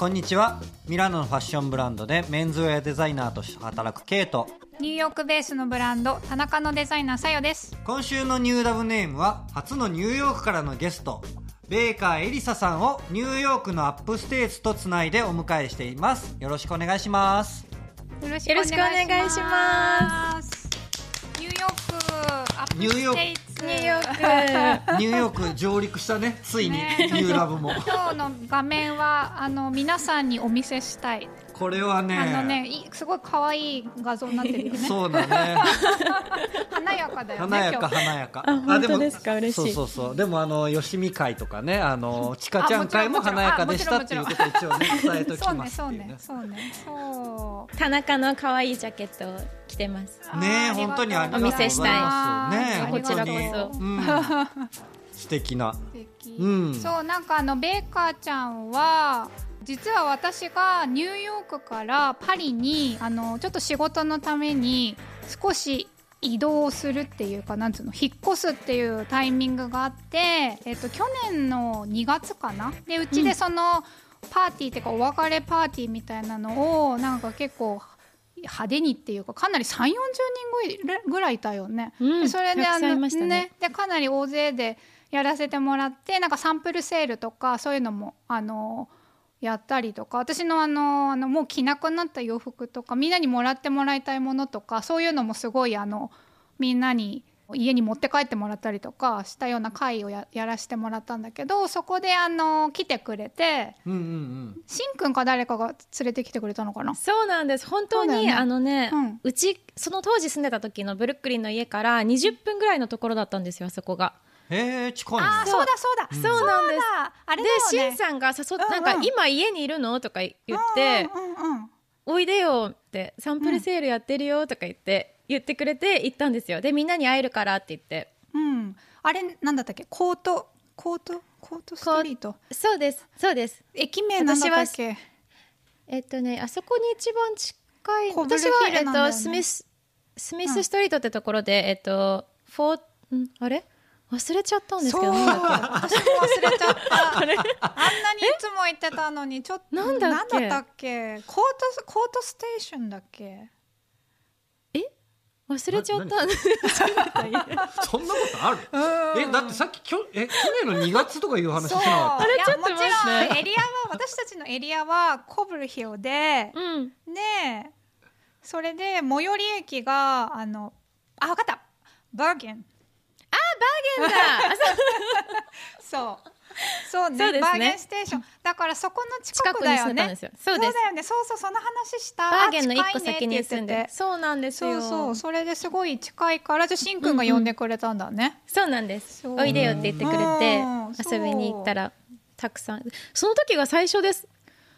こんにちは。ミラノのファッションブランドでメンズウェアデザイナーとして働くケイト。ニューヨークベースのブランド田中のデザイナーさよです。今週のニューダブネームは初のニューヨークからのゲストベーカーエリサさんをニューヨークのアップステーツとつないでお迎えしています。よろしくお願いします。よろしくお願いします。ニューヨークアップニューヨークステイツニューヨークニューヨーク上陸したねついに、ね。ニューラブも。今日の画面はあの皆さんにお見せしたい、これはねあのねいすごい可愛い画像になってるよね。そうだね。華やかだよね華やか華やか。あ本当ですか？嬉しい。そうそうそう。でもあのよしみ会とかねあのちかちゃん会も華やかでしたっていうことを一応ね伝えときますっていうね。そうねそうねそう田中の可愛いジャケットを着てます。ね本当にありがとういます。せしたい。ねえこちらこそうん、素敵な。素敵。うん。そうなんかあのベーカーちゃんは実は私がニューヨークからパリにあのちょっと仕事のために少し移動するっていうかなんつうの引っ越すっていうタイミングがあって、えっと、去年の2月かな？でうちでその、パーティーっていうかお別れパーティーみたいなのをなんか結構派手にっていうかかなり3 4 0人ぐらいいいたよね。うん。でそれであのいましたねでかなり大勢でやらせてもらってなんかサンプルセールとかそういうのもあのやったりとか私のあのあのもう着なくなった洋服とかみんなにもらってもらいたいものとかそういうのもすごいあのみんなに家に持って帰ってもらったりとかしたような会をややらせてもらったんだけどそこであの来てくれてうんうんうん。しんくんか誰かが連れてきてくれたのかな？そうなんです。本当に、ね。あのね、ううんちその当時住んでた時のブルックリンの家から20分ぐらいのところだったんですよあそこがへえ近いねあーそう。だそうだ、そうなんです。だ。あれでしんさんが誘っうんうん。なんか今家にいるの？とか言って、うんうんうんおいでよってサンプルセールやってるよとか言って、言ってくれて行ったんですよ。でみんなに会えるからって言って。うん、あれなんだったっけ？コート？コート？コート？ストリート？そうです。そうです。駅名なんだっけ？えっとねあそこに一番近いコブル私は、えっと、スミススミスストリートってところで、えっとフォーんあれ？忘れちゃったんですけど私も忘れちゃった。あんなにいつも言ってたのにちょっとなんだっけ？だったっけ？コートコートステーションだっけ？けえ？忘れちゃった。そんなことある？えだってさっききょえ去年の2月とかいう話しそう。なかっいやちょっともちろんエリアは私たちのエリアはコブルヒルで、うん。でそれで最寄り駅があのあ分かった。バーゲン。バーゲンだ。あそう。そう。そうね。そうですね。バーゲンステーション。だからそこの近近くだよね。そうだよね。そうそうその話した。バーゲンの一個先に住んでそうなんですよ。そうそう。それですごい近いからじゃあしんくんが呼んでくれたんだね、そうなんです。おいでよって言ってくれてうん。遊びに行ったらたくさん。その時が最初です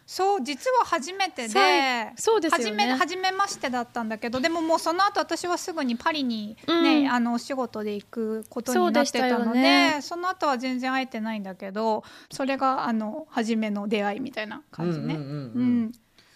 そう実は初めてでそうですよね。初め初めましてだったんだけどでももうその後私はすぐにパリにね、うん。あのお仕事で行くことになってたのでね。その後は全然会えてないんだけどそれがあの初めの出会いみたいな感じね。うんうんうんうん。うん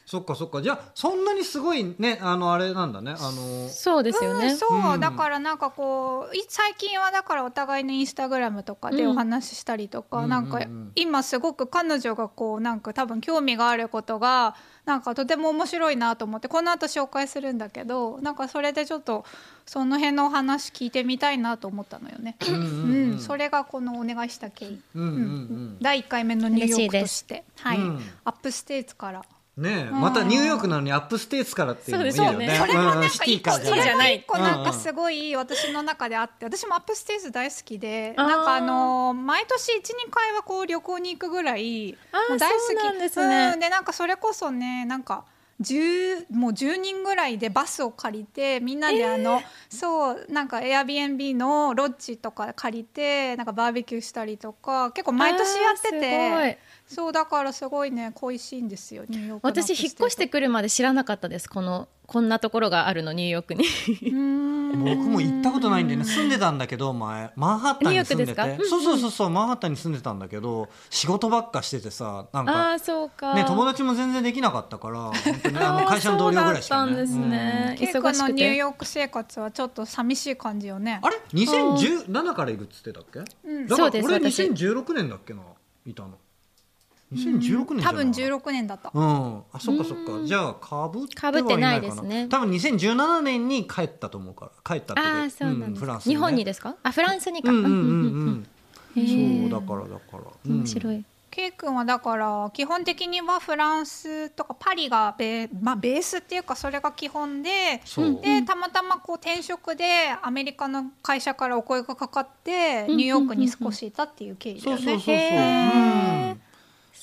そっかそっか。じゃあそんなにすごいねあのあれなんだね。あのそうですよね。うんそう、うん。だからなんかこうい最近はだからお互いのインスタグラムとかでうん。お話ししたりとか、うんなんか今すごく彼女がこうなんか多分興味があることがなんかとても面白いなと思ってこの後紹介するんだけどなんかそれでちょっとその辺のお話聞いてみたいなと思ったのよね。うんうんううん。ん、それがこのお願いした経緯、うんうんうん第1回目のニューヨークとして、はい。うんアップステーツからねえまたニューヨークなのにアップステーツからっていうのもいいよね。それもなんか一個ない。一個なんかすごい私の中であって私もアップステージ大好きでなんかあの毎年12回はこう旅行に行くぐらい大好き。ですね。うん。でなんかそれこそねなんか10もう10人ぐらいでバスを借りてみんなであの、そうなんか Airbnb のロッジとか借りてなんかバーベキューしたりとか結構毎年やっててそうだからすごいね恋しいんですよニューヨーク私引っ越してくるまで知らなかったですこの こんなところがあるのニューヨークに。僕も行ったことないんでね住んでたんだけど前マンハッタンに住んでて。ニューヨークですか？そうそうそうそうマンハッタンに住んでたんだけど仕事ばっかしててさなんあかあそうか。ね友達も全然できなかったから本当にあの 会社の同僚ぐらいしかね。そうだったんですね。ケイ君忙しくのニューてヨーク生活はちょっと寂しい感じよね。うんあれ2017からいるっつってたっけ？うん。だから俺そうです私。2016年だっけないたの2016年多分ない16年だった。うん。あそっかそっか。うん。じゃあかぶってかぶってないですね。はいないかな多分2017年に帰ったと思うから帰ったってああそうなんんです、フランスにね。日本にですか？あフランスにか、うんうんうんうん。そうだからだから。うん。面白い、K 君はだから基本的にはフランスとかパリがベ,、まあ、ベースっていうかそれが基本でそう。でたまたまこう転職でアメリカの会社からお声がかかってうんニューヨークに少しいたっていう経緯だよね。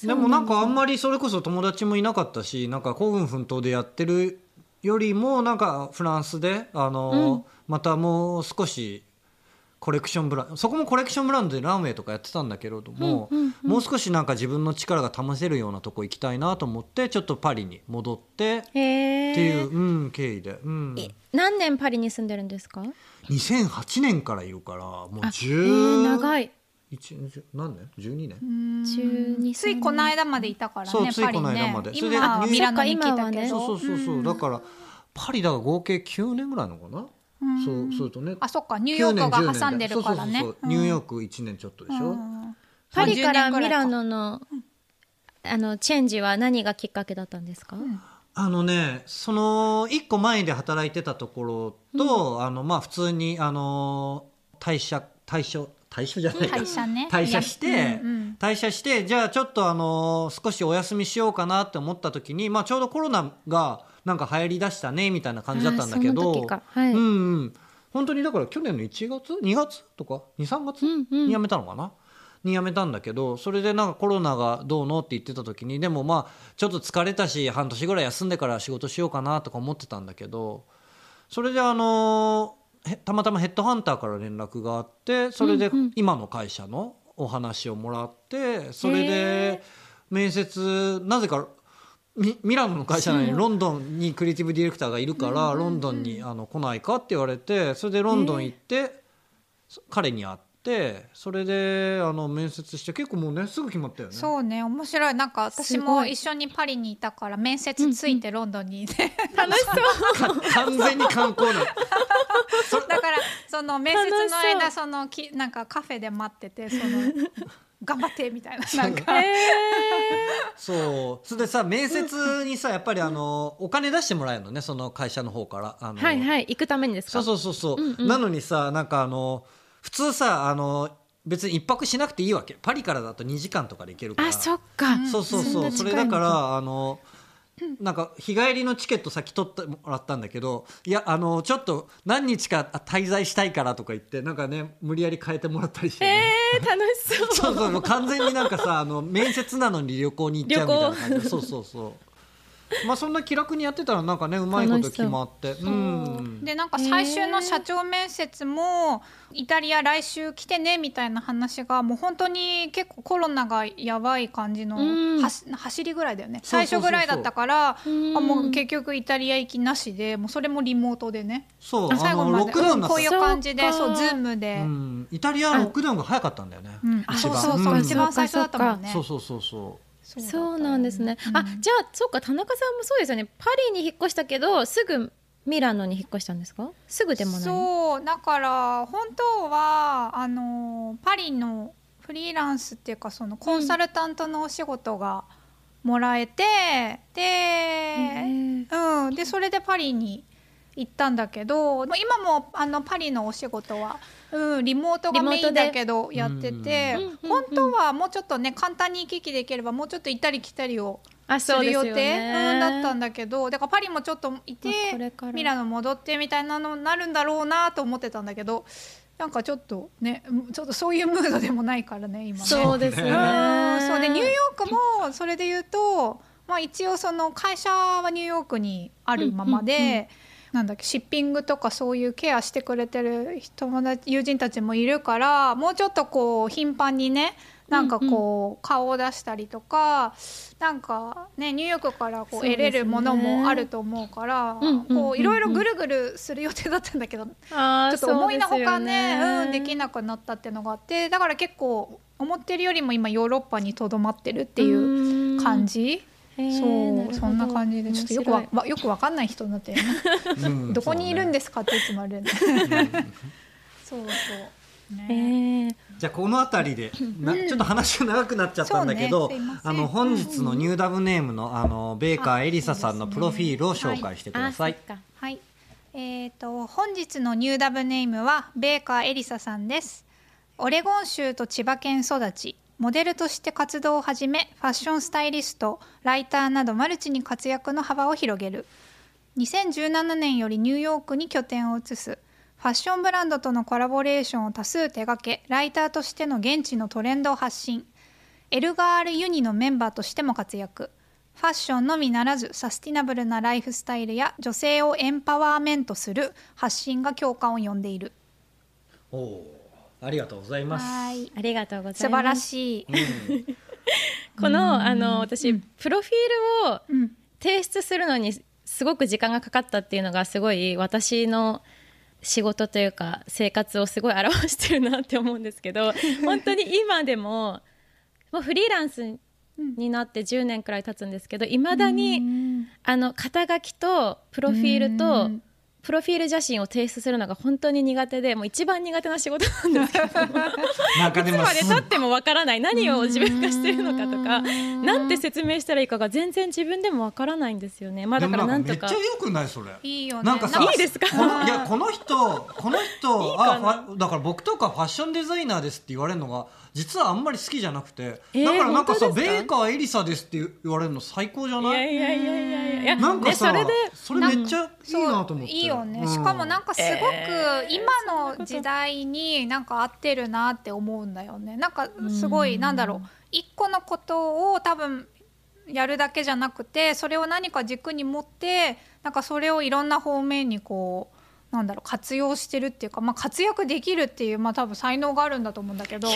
でもなんかあんまりそれこそ友達もいなかったしなんか孤軍奮闘でやってるよりもなんかフランスであの、またもう少しコレクションブランドそこもコレクションブランドでランウェイとかやってたんだけれども、うんうんうん。もう少しなんか自分の力が試せるようなとこ行きたいなと思ってちょっとパリに戻ってっていう、うん、経緯で、うん、何年パリに住んでるんですか？2008年からいるからもうあへ10ー長い一何年 ?12 年？うん。12ついこの間までいたからそうついね。パリねこの間まで。それで今はあミラノに来たけど。そうそうそうそう、ん。だからパリだから合計9年ぐらいのかな、うん。そうそうとね。あそっか。ニューヨークが9年挟んでるからね。そうそうそうそう。ニューヨーク1年ちょっとでしょ、うん。パリからまあ10年ぐらいミラノのあのチェンジは何がきっかけだったんですか、あのねその1個前で働いてたところと、あのまあ普通にあの退社退所退所じゃないか。退社ね。退社して、うんうん退社してじゃあちょっとあの少しお休みしようかなって思った時に、まあ、ちょうどコロナがなんか流行りだしたねみたいな感じだったんだけどはい。うんうん、本当にだから去年の1月？2月とか？23月？うんうん。に辞めたのかな、に辞めたんだけどそれでなんかコロナがどうのって言ってた時にでもまあちょっと疲れたし半年ぐらい休んでから仕事しようかなとか思ってたんだけどそれであのへたまたまヘッドハンターから連絡があってそれで今の会社のお話をもらってそれへで面接なぜかミミラノの会社なのにロンドンにクリエイティブディレクターがいるから、ロンドンにあの来ないかって言われてそれでロンドン行って、そ彼に会ってそれであの面接して結構もうねすぐ決まったよね。そうね。面白い。なんか私も一緒にパリにいたから面接ついてロンドンにいて、楽しそう。か完全に観光なの。だからその面接の間そのきなんかカフェで待っててその 頑張ってみたいな。なんか。そう。それでさ面接にさやっぱりあのお金出してもらえるのねその会社の方から。あのはいはい。行くためにですか？そうそうそうそう、うんうん。なのにさなんかあの普通さあの別に一泊しなくていいわけ。パリからだと2時間とかで行けるから。あそっか、そうそうそん。そうそな近いのかれだからあのなんか日帰りのチケット先取ってもらったんだけどいやあのちょっと何日か滞在したいからとか言ってなんかね無理やり変えてもらったりして、ね。えー、楽しそう。そうそう。もう完全になんかさあの面接なのに旅行に行っちゃうみたいな感じ。でそうそうそう まあそんな気楽にやってたらなんかねうまいこと決まって。う。ん。でなんか最終の社長面接もイタリア来週来てねみたいな話がもう本当に結構コロナがやばい感じのうん。走りぐらいだよね。最初ぐらいだったからうん。あもう結局イタリア行きなしでもうそれもリモートでね。そう最後まで。ロックダウンがこういう感じでそうズームで、うん、イタリアはロックダウンが早かったんだよね、うん。そうそうそう、ん。一番最初だったもんね。そうそうそうそそうそうなんですね、うんあじゃあそうか田中さんもそうですよね。パリに引っ越したけどすぐミラノに引っ越したんですか？すぐでもない？そうだから本当はあのパリのフリーランスっていうかそのコンサルタントのお仕事がもらえて、で、うん、でそれでパリに行ったんだけどまあ今もあのパリのお仕事は、うん、リモートがメインだけどやってて本当はもうちょっとね簡単に行き来できればもうちょっと行ったり来たりをあする予そうねうん、だったんだけどだからパリもちょっといてミラノ戻ってみたいなのになるんだろうなと思ってたんだけどなんかちょっとねちょっとそういうムードでもないからね今ね。そうですよね。うんそうでニューヨークもそれで言うと、まあ、一応その会社はニューヨークにあるままで。うんうんうんなんだっけシッピングとかそういうケアしてくれてる友達友人たちもいるからもうちょっとこう頻繁にねなんかこう顔を出したりとかなんかねニューヨークからこう得れるものもあると思うからうんうんうんうん。こういろいろぐるぐるする予定だったんだけどあーちょっと思いのほかそうですよね。うん、できなくなったっていうのがあってだから結構思ってるよりも今ヨーロッパにとどまってるっていう感じ、そうそんな感じでちょっとよくわよくわかんない人になって どこにいるんでですかっていつもある。んでそうそう。へねー。じゃあこの辺りでなちょっと話が長くなっちゃったんだけど、あの本日のニューダブネームのあのベーカーエリサさんのプロフィールを紹介してください。はい。えっ、と本日のニューダブネームはベーカーエリサさんです。オレゴン州と千葉県育ち、モデルとして活動を始め、ファッションスタイリスト、ライターなどマルチに活躍の幅を広げる。2017年よりニューヨークに拠点を移す。ファッションブランドとのコラボレーションを多数手掛け、ライターとしての現地のトレンドを発信。エルガールユニのメンバーとしても活躍。ファッションのみならずサスティナブルなライフスタイルや女性をエンパワーメントする発信が共感を呼んでいる。おお、ありがとうございます。はい。ありがとうございます素晴らしい。うんこのあの私、プロフィールをうん。提出するのにすごく時間がかかったっていうのがすごい私の仕事というか生活をすごい表してるなって思うんですけど 本当に今でももうフリーランスになって10年くらい経つんですけどいまだにあの肩書きとプロフィールとうんプロフィール写真を提出するのが本当に苦手でもう一番苦手な仕事なんですけど。いつまで経ってもわからない何を自分がしてるのかとかなんて説明したらいいかが全然自分でもわからないんですよね。まあだからなんとか。めっちゃ良くないそれ。いいよね。なんかさ、いいですか？このいやこの人この人あだから僕とかファッションデザイナーですって言われるのが実はあんまり好きじゃなくて、えーだからなんかさ本当ですか？ベーカーエリサですって言われるの最高じゃいない？やいやいやいやいやいや。なんかさ、ね、それでそれめっちゃいいなと思って。いいよね、うん。しかもなんかすごくえー今の時代になんか合ってるなって思うんだよね。なんかすごいなんだろう。一個のことを多分やるだけじゃなくてそれを何か軸に持ってなんかそれをいろんな方面にこうなんだろう活用してるっていうか、まあ、活躍できるっていう、まあ、多分才能があるんだと思うんだけど、うん、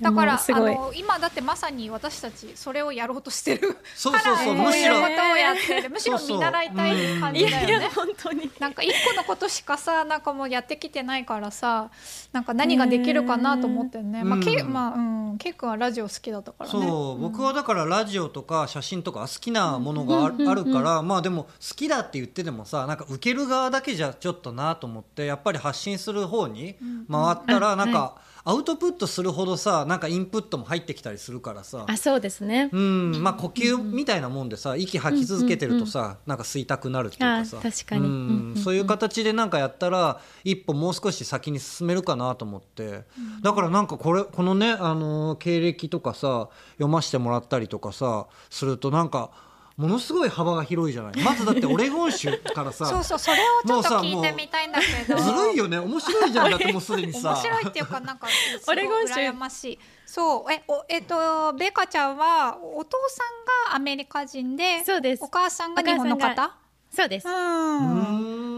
だからあの今だってまさに私たちそれをやろうとしてる。そうそうそうからこういうことをやってる。むしろ見習いたい感いじだよね。本当に。なんか一個のことしかさなんかもうやってきてないからさなんか何ができるかなと思ってね、まあけうんまあうん、ケイ君はラジオ好きだったからね。そう、僕はだからラジオとか写真とか好きなものがあ,、あるからまあでも好きだって言っててもさなんか受ける側だけじゃちょっとなと思ってやっぱり発信する方に回ったらなんかアウトプットするほどさなんかインプットも入ってきたりするからさ。あそうですね。うん。まあ呼吸みたいなもんでさ息吐き続けてるとさなんか吸いたくなるっていうかさ。あ確かに。うん。そういう形でなんかやったら一歩もう少し先に進めるかなと思って。だからなんかこれこのねあのー経歴とかさ読ませてもらったりとかさするとなんかものすごい幅が広いじゃない。まずだってオレゴン州からさ そうそうそれをちょっと聞いてみたいんだけど。ずるいよね。面白いじゃんだってもうすでにさ。面白いっていうかなんか オレゴン州。羨ましい。そうえおえっとベカちゃんはお父さんがアメリカ人でそうです。お母さんが日本の方？そうです。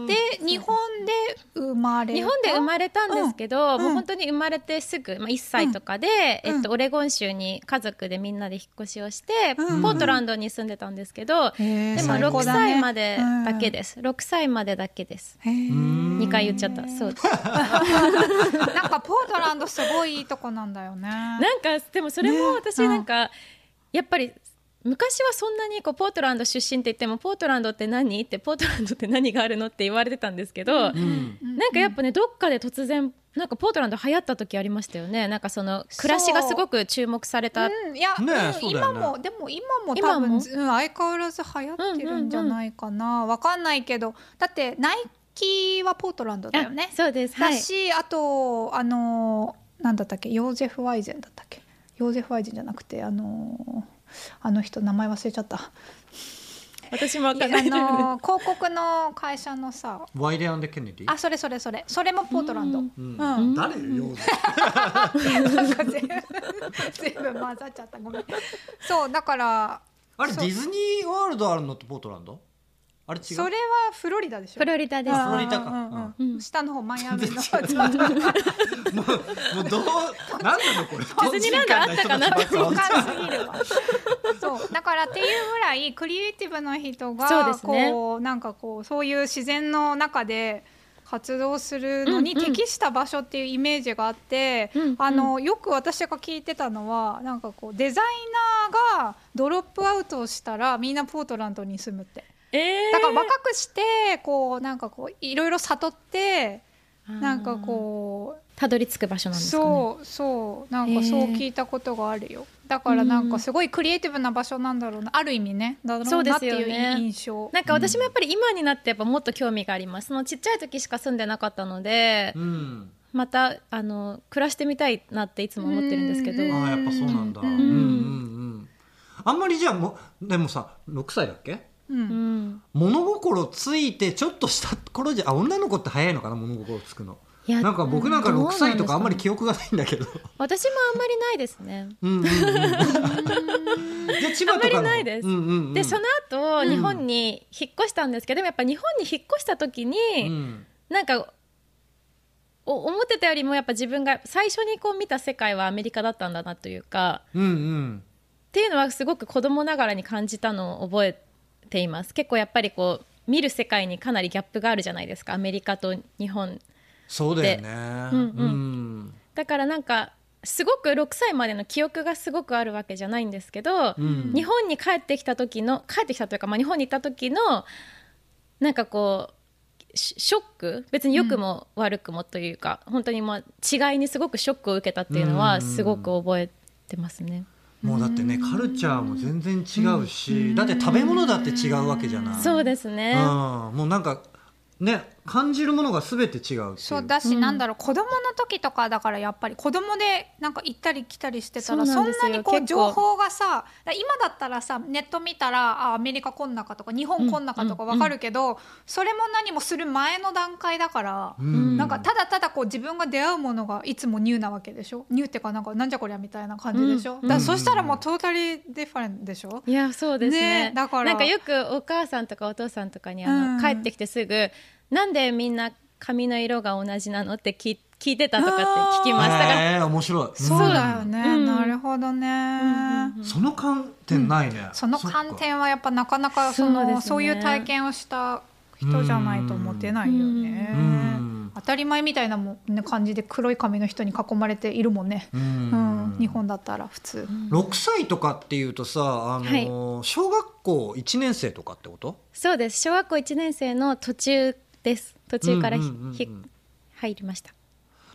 で日本で生まれ日本で生まれたんですけど、うんもう本当に生まれてすぐ、まあ、1歳とかで、うん。えっと、オレゴン州に家族でみんなで引っ越しをして、うんポートランドに住んでたんですけど、でも6最高だね。歳までだけです、6歳までだけです。へー。2回言っちゃった。そう。で すなんかポートランドすごいいいとこなんだよね。なんかでもそれも私なんか、やっぱり昔はそんなにこうポートランド出身って言ってもポートランドって何？ってポートランドって何があるのって言われてたんですけど、うん。なんかやっぱねどっかで突然なんかポートランド流行った時ありましたよね。なんかその暮らしがすごく注目された、う。ん、いや、ねえうん今もでも今も多今も？分うん、相変わらず流行ってるんじゃないかな、わかんないけど。だってナイキはポートランドだよね。あ。そうです。はい。だし、あとあのなんだったっけ？ヨーゼフ・ワイゼンだったっけ？ヨーゼフ・ワイゼンじゃなくてあのあの人名前忘れちゃった。私もわかんない、の広告の会社のさワイレアンデ・ケネディ？あそれそれそれ。それもポートランド。うん。うん。うん。誰？よなんか全部。全部混ざっちゃった。ごめん。そうだからあれディズニーワールドあるのってポートランド？あれ違う？それはフロリダでしょ？フロリダです。あフロリダか。う下の方マイアミの。もうもうどう なんなのこれディズニーランドあったかな分かんすぎるわ。そう。だからっていうぐらいクリエイティブな人がこうなんかこうそういう自然の中で活動するのに適した場所っていうイメージがあって、うんうん。あのよく私が聞いてたのはなんかこうデザイナーがドロップアウトをしたらみんなポートランドに住むってえー。だから若くしてこうなんかこういろいろ悟ってなんかこうたどり着く場所なんですかね。そうそうなんかそう聞いたことがあるよ、だからなんかすごいクリエイティブな場所なんだろうな。ある意味ね。だろそううですなっていうよね。印象。なんか私もやっぱり今になってやっぱもっと興味があります。そのちっちゃい時しか住んでなかったので、うん。またあの暮らしてみたいなっていつも思ってるんですけど。うん。ああやっぱそうなんだ、ううんんうんうん。あんまりじゃあもでもさ6歳だっけ？ううんん物心ついてちょっとした頃じゃあ女の子って早いのかな物心つくの。いやなんか僕なんか6どうなんですかね。歳とかあんまり記憶がないんだけど。私もあんまりないですね。うんうんうん じゃあ千葉とかのあんまりないです。うんうんうん。でその後うん。日本に引っ越したんですけど、でもやっぱ日本に引っ越した時に、うん。なんかお思ってたよりもやっぱ自分が最初にこう見た世界はアメリカだったんだなというかうんうん。っていうのはすごく子供ながらに感じたのを覚えています。結構やっぱりこう見る世界にかなりギャップがあるじゃないですか。アメリカと日本そうだよね。うんうん。うん。だからなんかすごく6歳までの記憶がすごくあるわけじゃないんですけど、うん。日本に帰ってきた時の帰ってきたというか、まあ、日本に行った時のなんかこうシショック？別に良くも悪くもというか、本当にまあ違いにすごくショックを受けたっていうのうん。はすごく覚えてますね。もうだってねカルチャーも全然違うしだって食べ物だって違うわけじゃない。そうですね、うん。もうなんかね感じるものが全て違うそうだし、うん。なんだろう子供の時とかだからやっぱり子供でなんか行ったり来たりしてたらそんなにこう情報がさだ今だったらさネット見たらあアメリカこんなかとか日本こんなかとかうん。わかるけど、それも何もする前の段階だから、うん。なんかただただこう自分が出会うものがいつもニューなわけでしょ？ニューってかなんかなんじゃこりゃみたいな感じでしょ、うん。だからそしたらもうトータリーディファレントでしょ、いやそうですね。ねだから。なんかよくお母さんとかお父さんとかにあの、うん。帰ってきてすぐなんでみんな髪の色が同じなの？って聞聞いてたとかって聞きましたからえー面白い。そうだよね、うん。なるほどね、その観点ないね、その観点はやっぱなかなかそのね。そういう体験をした人じゃないと持てないよね。うん。当たり前みたいなもん、ね、感じで黒い髪の人に囲まれているもんね、ううん。ん日本だったら普通、6歳とかっていうとさ、あのー小学校1年生とかってこと？そうです。小学校1年生の途中です。途中からひ、うんうんうんうん。ひ入りました。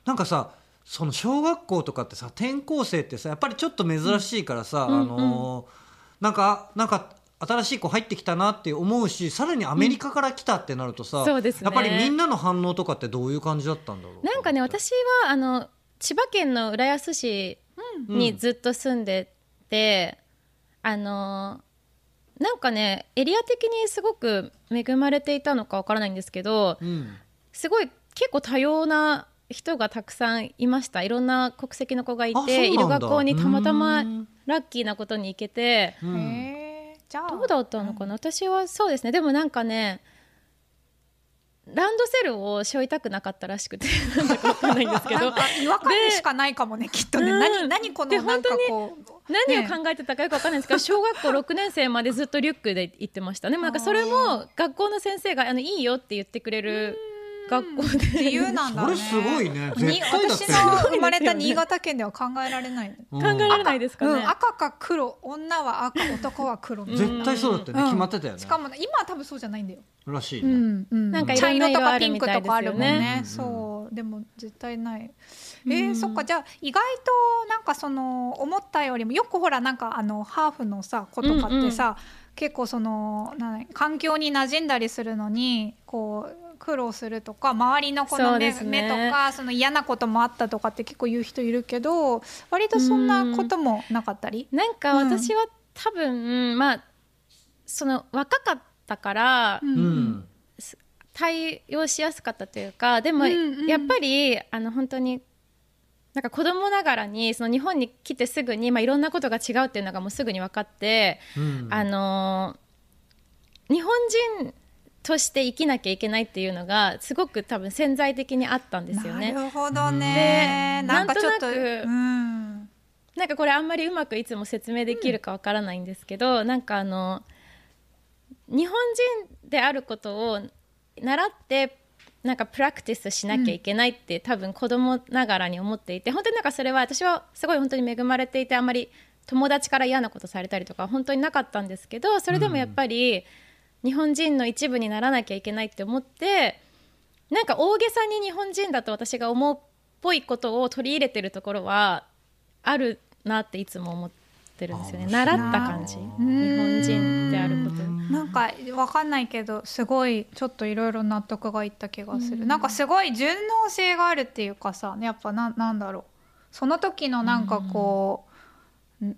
なんかさその小学校とかってさ転校生ってさやっぱりちょっと珍しいからさ、うんあのーなんかなんか新しい子入ってきたなって思うしさらにアメリカから来たってなるとさ、そうですね。やっぱりみんなの反応とかってどういう感じだったんだろうなんかね私はあの千葉県の浦安市にずっと住んでて、あのなんかねエリア的にすごく恵まれていたのかわからないんですけどうんすごい結構多様な人がたくさんいました。いろんな国籍の子がいている学校にたまたまうん。ラッキーなことに行けて。うどうだったのかな？私はそうですね。でもなんかねランドセルを背負いたくなかったらしくてなんだかわかんないんですけど。違和感にしかないかもねきっとね。うん。何何こでのなんかこう何をね考えてたかよくわかんないんですけど、小学校6年生までずっとリュックで行ってました。でもなんかそれも学校の先生があのいいよって言ってくれる学校で。自由なんだね。それすごいね。に絶対だって。私の生まれた新潟県では考えられない、うん。考えられないですかね、うん、赤か黒。女は赤男は黒。絶対そうだったよね、うん。決まってたよね。しかもね今は多分そうじゃないんだよ、らしいね、うん。うん。なんか茶色色とかピンクとかあるもんね。そう。でも絶対ない。えーそっか。じゃあ意外となんかその思ったよりもよくほらなんかあのハーフのさ子とかってさ、結構そのなん環境に馴染んだりするのにこう苦労するとか周りのこの目,、目とかその嫌なこともあったとかって結構言う人いるけど割とそんなこともなかったり？なんか私は多分、まあその若かったから対応しやすかったというかでもうんうん。やっぱりあの本当になんか子供ながらにその日本に来てすぐに、まあ、いろんなことが違うっていうのがもうすぐに分かって、うん。あの日本人として生きなきゃいけないっていうのがすごく多分潜在的にあったんですよね。なるほどね。でなんかちょっと、なくうん、なんかこれあんまりうまくいつも説明できるかわからないんですけど、なんかあの日本人であることを習ってなんかプラクティスしなきゃいけないって、多分子供ながらに思っていて本当になんかそれは私はすごい本当に恵まれていてあんまり友達から嫌なことされたりとか本当になかったんですけどそれでもやっぱり日本人の一部にならなきゃいけないって思ってなんか大げさに日本人だと私が思っぽいことを取り入れてるところはあるなっていつも思ってるんですよね。あ習った感じ。日ん本人であることなんかわかんないけどすごいちょっといろいろ納得がいった気がする、なんかすごい順応性があるっていうかさやっぱななんだろう。その時のなんかこう、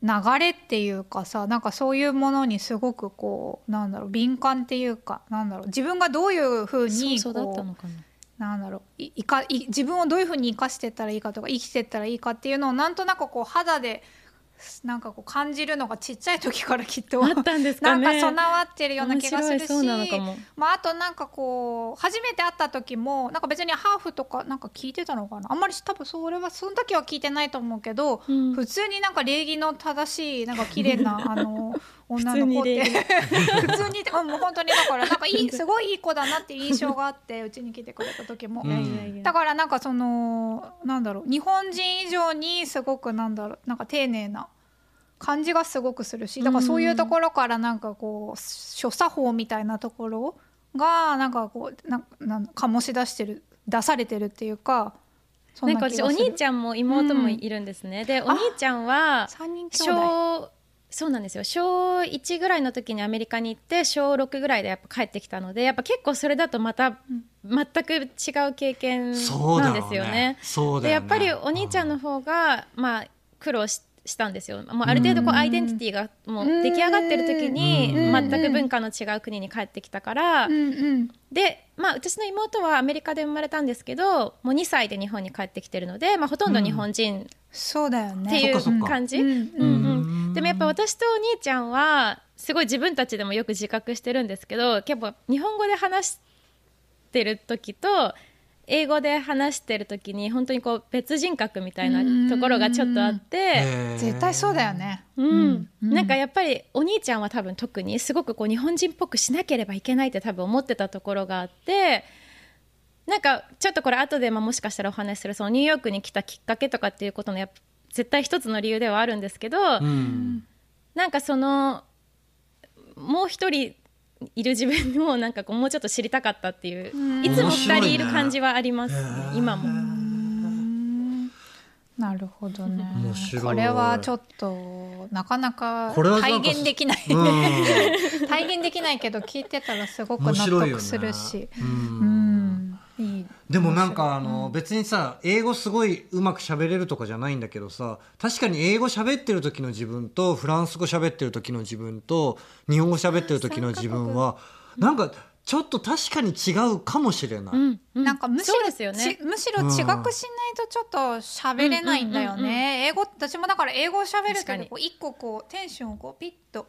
流れっていうかさなんかそういうものにすごくこうなんだろう敏感っていうかなんだろう自分がどういうふうにこうな。んだろういいかい自分をどういうふうに生かしていったらいいかとか生きていったらいいかっていうのをなんとなくこう肌でなんかこう感じるのがちっちゃい時からきっとあったんですかね。なんか備わってるような気がするしまあ、あとなんかこう初めて会った時もなんか別にハーフとかなんか聞いてたのかな。あんまり多分それはその時は聞いてないと思うけど、うん。普通になんか礼儀の正しいなんか綺麗な あの女の子って。普通に礼普通にうんもう本当にだからなんかいいすごいいい子だなっていう印象があってうちに来てくれた時も。うん。だからなんかそのなんだろう日本人以上にすごくなんだろうなんか丁寧な感じがすごくするしだからそういうところからなんかこう諸作法みたいなところがなんかこうななん醸し出してる出されてるっていうかそんなんか私お兄ちゃんも妹もいるんですね、でお兄ちゃんは三人兄弟。小そうなんですよ。小1ぐらいの時にアメリカに行って小6ぐらいでやっぱ帰ってきたのでやっぱ結構それだとまた全く違う経験なんですよね。でやっぱりお兄ちゃんの方が、まあ、苦労ししたんですよ。もうある程度こうアイデンティティがもう出来上がってる時にうん。全く文化の違う国に帰ってきたから、うん。うん。で、まあ、私の妹はアメリカで生まれたんですけどもう2歳で日本に帰ってきてるので、まあ、ほとんど日本人そうだよね。っていう感じ、うん。うんうんでもやっぱ私とお兄ちゃんはすごい自分たちでもよく自覚してるんですけど結構日本語で話してる時と英語で話してる時に本当にこう別人格みたいなところがちょっとあって。絶対そうだよね。うん。うん。なんかやっぱりお兄ちゃんは多分特にすごくこう日本人っぽくしなければいけないって多分思ってたところがあってなんかちょっとこれ後でまあもしかしたらお話しするそのニューヨークに来たきっかけとかっていうことのやっぱ絶対一つの理由ではあるんですけど、うん。なんかそのもう一人いる自分をなんかこうもうちょっと知りたかったっていう、うん。いつも二人いる感じはあります、今も。なるほどね。面白い。これはちょっとなかなか体現できない。うん。体現できないけど聞いてたらすごく面納得するし。うん。うんでもなんかあの別にさ英語すごいうまく喋れるとかじゃないんだけどさ確かに英語喋ってる時の自分とフランス語喋ってる時の自分と日本語喋ってる時の自分はなんかちょっと確かに違うかもしれない。うんうん。なんかむしろむしろ違くしないとちょっと喋れないんだよね。英語私もだから英語を喋る確かに。時こう一個こうテンションをこうピッと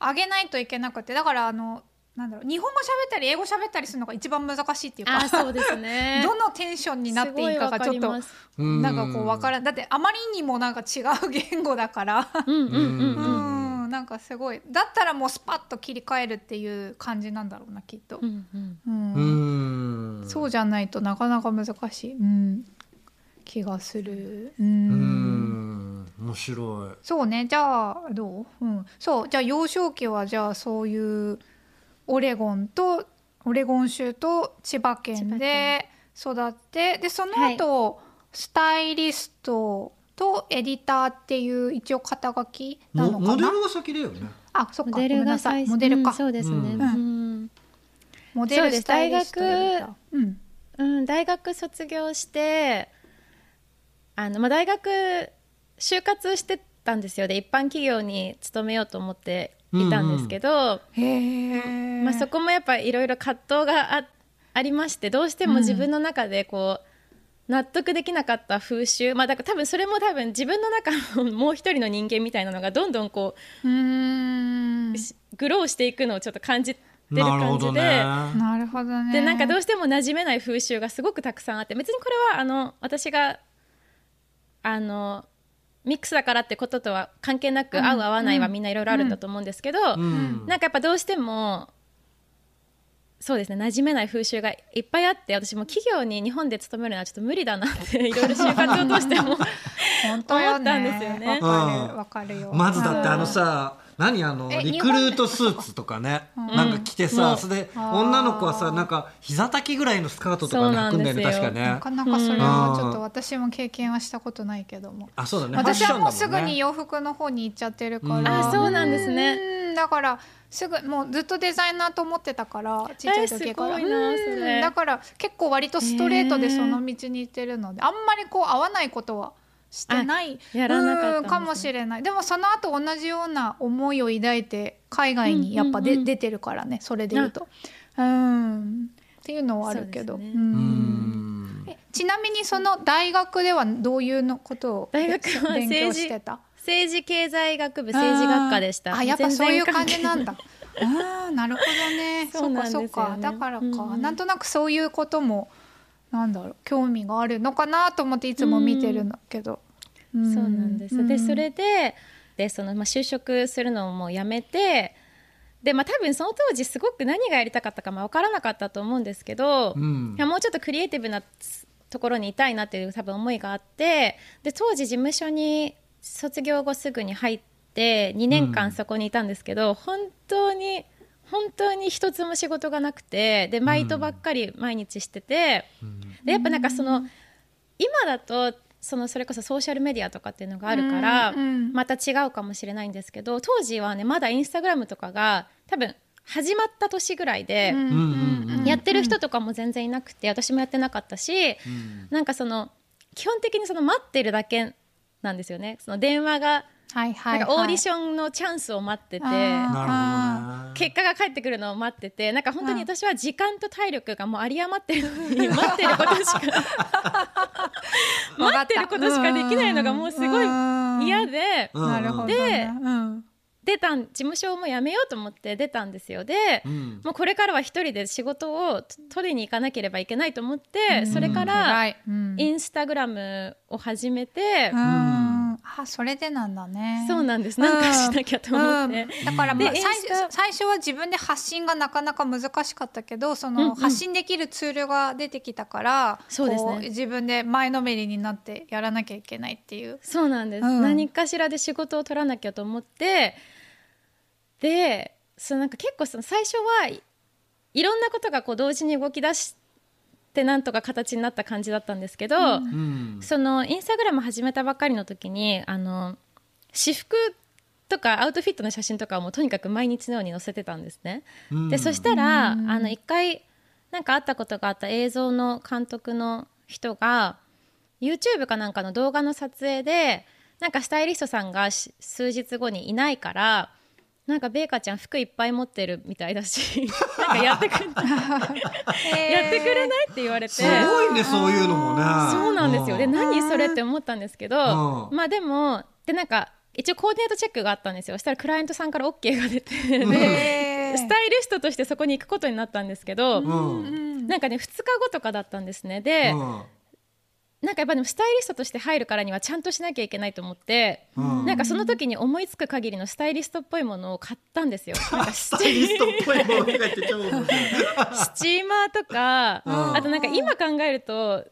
上げないといけなくて。だからあのなんだろう。日本語喋ったり英語喋ったりするのが一番難しいっていうか。あそうですね。どのテンションになっていいかがちょっとなんかこう分からん。だってあまりにもなんか違う言語だから。うんうんうんうん。うんなんかすごい。だったらもうスパッと切り替えるっていう感じなんだろうなきっと。う、んうん。そうじゃないとなかなか難しい、うん、気がする。う、うんん。面白い。そうね、じゃあどう？うん、そう、じゃあ幼少期はじゃあそういうオレゴンとオレゴン州と千葉県で育って、でその後、スタイリストとエディターっていう一応肩書きなモのかな？モデルが先だよね。あ、そっか。モデルが最初モデルか。うんそうですね、うんうんモデルそうですスタイリスト大学うん。うん、大学卒業してあの、まあ、大学就活してたんですよで一般企業に勤めようと思っていたんですけど、へえ。まあ、そこもやっぱいろいろ葛藤があありましてどうしても自分の中でこう、納得できなかった風習、まあ、だから多分それも多分自分の中のもう一人の人間みたいなのがどんどんこうーん。うグローしていくのをちょっと感じてる感じで。ね。なるほどね。でなんかどうしても馴染めない風習がすごくたくさんあって別にこれはあの私があのミックスだからってこととは関係なく、うん。合う合わないはうん。みんないろいろあるんだと思うんですけど、うん。なんかやっぱどうしてもそうですね馴染めない風習がいっぱいあって私も企業に日本で勤めるのはちょっと無理だなって いろいろ就活を通しても本当よね。思ったんですよね。わかるわかるよ。まずだってうんあのさ何あのえリクルートスーツとかね。なんか着てさ、それで女の子はさなんか膝丈ぐらいのスカートとかねくんだよねですよ。確かね。なかなかそれはちょっと私も経験はしたことないけども。あそうだね。私はもうすぐに洋服の方に行っちゃってるかうん。らあそうなんですね。うん。だからすぐもうずっとデザイナーと思ってたからちっちゃい時から。だから結構割とストレートでその道に行ってるのであんまりこう合わないことはしてない。あやらなかったかもしれない。でもその後同じような思いを抱いて海外にやっぱで、うん。うんうん出てるからねそれで言うと。うん。っていうのはあるけど。ね。うん。うん。えちなみにその大学ではどういうのことを大学は勉強政治してた？政治経済学部政治学科でした。あやっぱそういう感じなんだ。だ ああなるほどね。そうなんですよね。っかそっか。だからか、うんうん。なんとなくそういうこともなんだろう興味があるのかなと思っていつも見てるんだけど、そうなんです、でそれれででその、まあ、就職するのをもうやめてで、まあ、多分その当時すごく何がやりたかったかも分からなかったと思うんですけど、うん。いやもうちょっとクリエイティブなところにいたいなっていう多分思いがあってで当時事務所に卒業後すぐに入って2年間そこにいたんですけど、本当に本当に一つも仕事がなくてでバイトばっかり毎日してて、でやっぱなんかその今だとそのそれこそソーシャルメディアとかっていうのがあるから、うんうんまた違うかもしれないんですけど当時はねまだインスタグラムとかが多分始まった年ぐらいで、うんうんうんやってる人とかも全然いなくて私もやってなかったし、なんかその基本的にその待ってるだけなんですよね。その電話がはいはい、なんかオーディションのチャンスを待ってて、あー。なるほどね。結果が返ってくるのを待っててなんか本当にうん私は時間と体力がもう有り余ってるのに 待ってることしか待ってることしかできないのがもうすごい嫌で。うん。なるほど、ね、でうん。出たん事務所も辞めようと思って出たんですよ。で、うん。もうこれからは一人で仕事を取りに行かなければいけないと思って、それか偉らい。うん。インスタグラムを始めて、うんあそれでなんだね。そうなんです。なんかしなきゃと思って、うん。だから、まあ、で最初は自分で発信がなかなか難しかったけどそのうんうん。発信できるツールが出てきたから、そうですね。こ自分で前のめりになってやらなきゃいけないっていう。そうなんです、うん。何かしらで仕事を取らなきゃと思ってでそのなんか結構その最初はいいろんなことがこう同時に動き出してなんとか形になった感じだったんですけど、うん。そのインスタグラム始めたばっかりの時にあの私服とかアウトフィットの写真とかをもうとにかく毎日のように載せてたんですね。うん。でそしたらあの一回なんか会ったことがあった映像の監督の人が YouTube かなんかの動画の撮影でなんかスタイリストさんがし数日後にいないからなんかベイカちゃん服いっぱい持ってるみたいだし なんかやってくれない。やってくれないって言われて。すごいねそういうのもね。そうなんですよ。でうん。何それって思ったんですけどうん。まあでもでなんか一応コーディネートチェックがあったんですよ。そしたらクライアントさんから OK が出てでへー。スタイリストとしてそこに行くことになったんですけど、うん。うんなんかね2日後とかだったんですね。で、うんなんかやっぱでもスタイリストとして入るからにはちゃんとしなきゃいけないと思って、うん。なんかその時に思いつく限りのスタイリストっぽいものを買ったんですよ。なんかススタイリストっぽいものって超面白いスチーマーとか、うん。あとなんか今考えると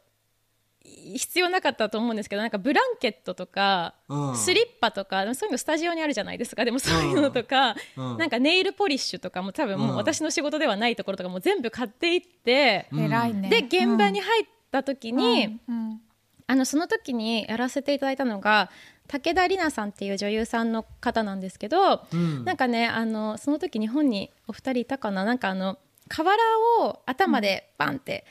必要なかったと思うんですけどなんかブランケットとか、うん。スリッパとかそういうのスタジオにあるじゃないですか。でもそういうのとか、うん。なんかネイルポリッシュとかも多分もう私の仕事ではないところとかも全部買っていって、うん。偉いね。で現場に入った時に、うんうん。あのその時にやらせていただいたのが武田里奈さんっていう女優さんの方なんですけど、うん。なんかねあのその時日本にお二人いたかな？なんかあの瓦を頭でバンって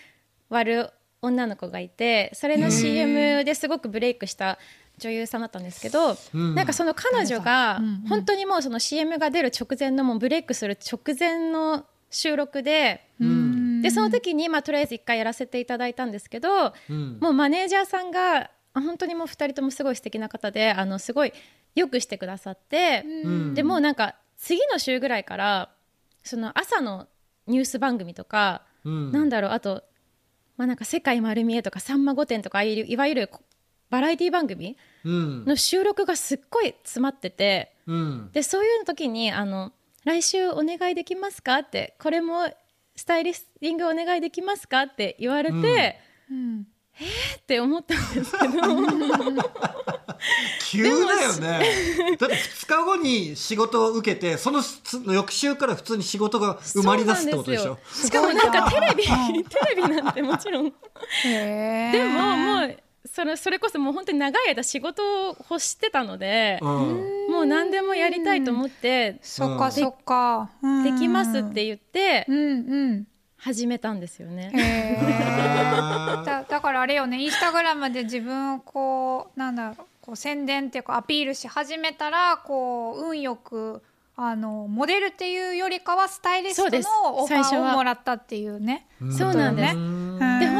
割る女の子がいてそれの CM ですごくブレイクした女優さんだったんですけど、うん。なんかその彼女が本当にもうその CM が出る直前のもうブレイクする直前の収録で。うんでその時に、まあ、とりあえず一回やらせていただいたんですけど、うん。もうマネージャーさんがあ本当にもう2人ともすごい素敵な方であのすごいよくしてくださって、うん。でもうなんか次の週ぐらいからその朝のニュース番組とか、うん。なんだろうあと、まあ、なんか「世界丸見え」とか「さんま御殿」とかいわゆるバラエティ番組うん。の収録がすっごい詰まっててうん。でそういう時にあの「来週お願いできますか?」って「これもスタイリスティングお願いできますか?」って言われて。うん。って思ったんですけど。急だよね。だって2日後に仕事を受けてそのつ翌週から普通に仕事が埋まり出すってことでしょ。しかもなんかテレビ テレビなんてもちろん。でももうそれそれこそもう本当に長い間仕事を欲してたので、うん。もう何でもやりたいと思ってそっかそっか、うん。できますって言ってうんうん。始めたんですよね。だだからあれよね。インスタグラムで自分をこうなんだろうこう宣伝っていうかアピールし始めたらこう運よくあのモデルっていうよりかはスタイリストのオファーをもらったっていうね。そうなんです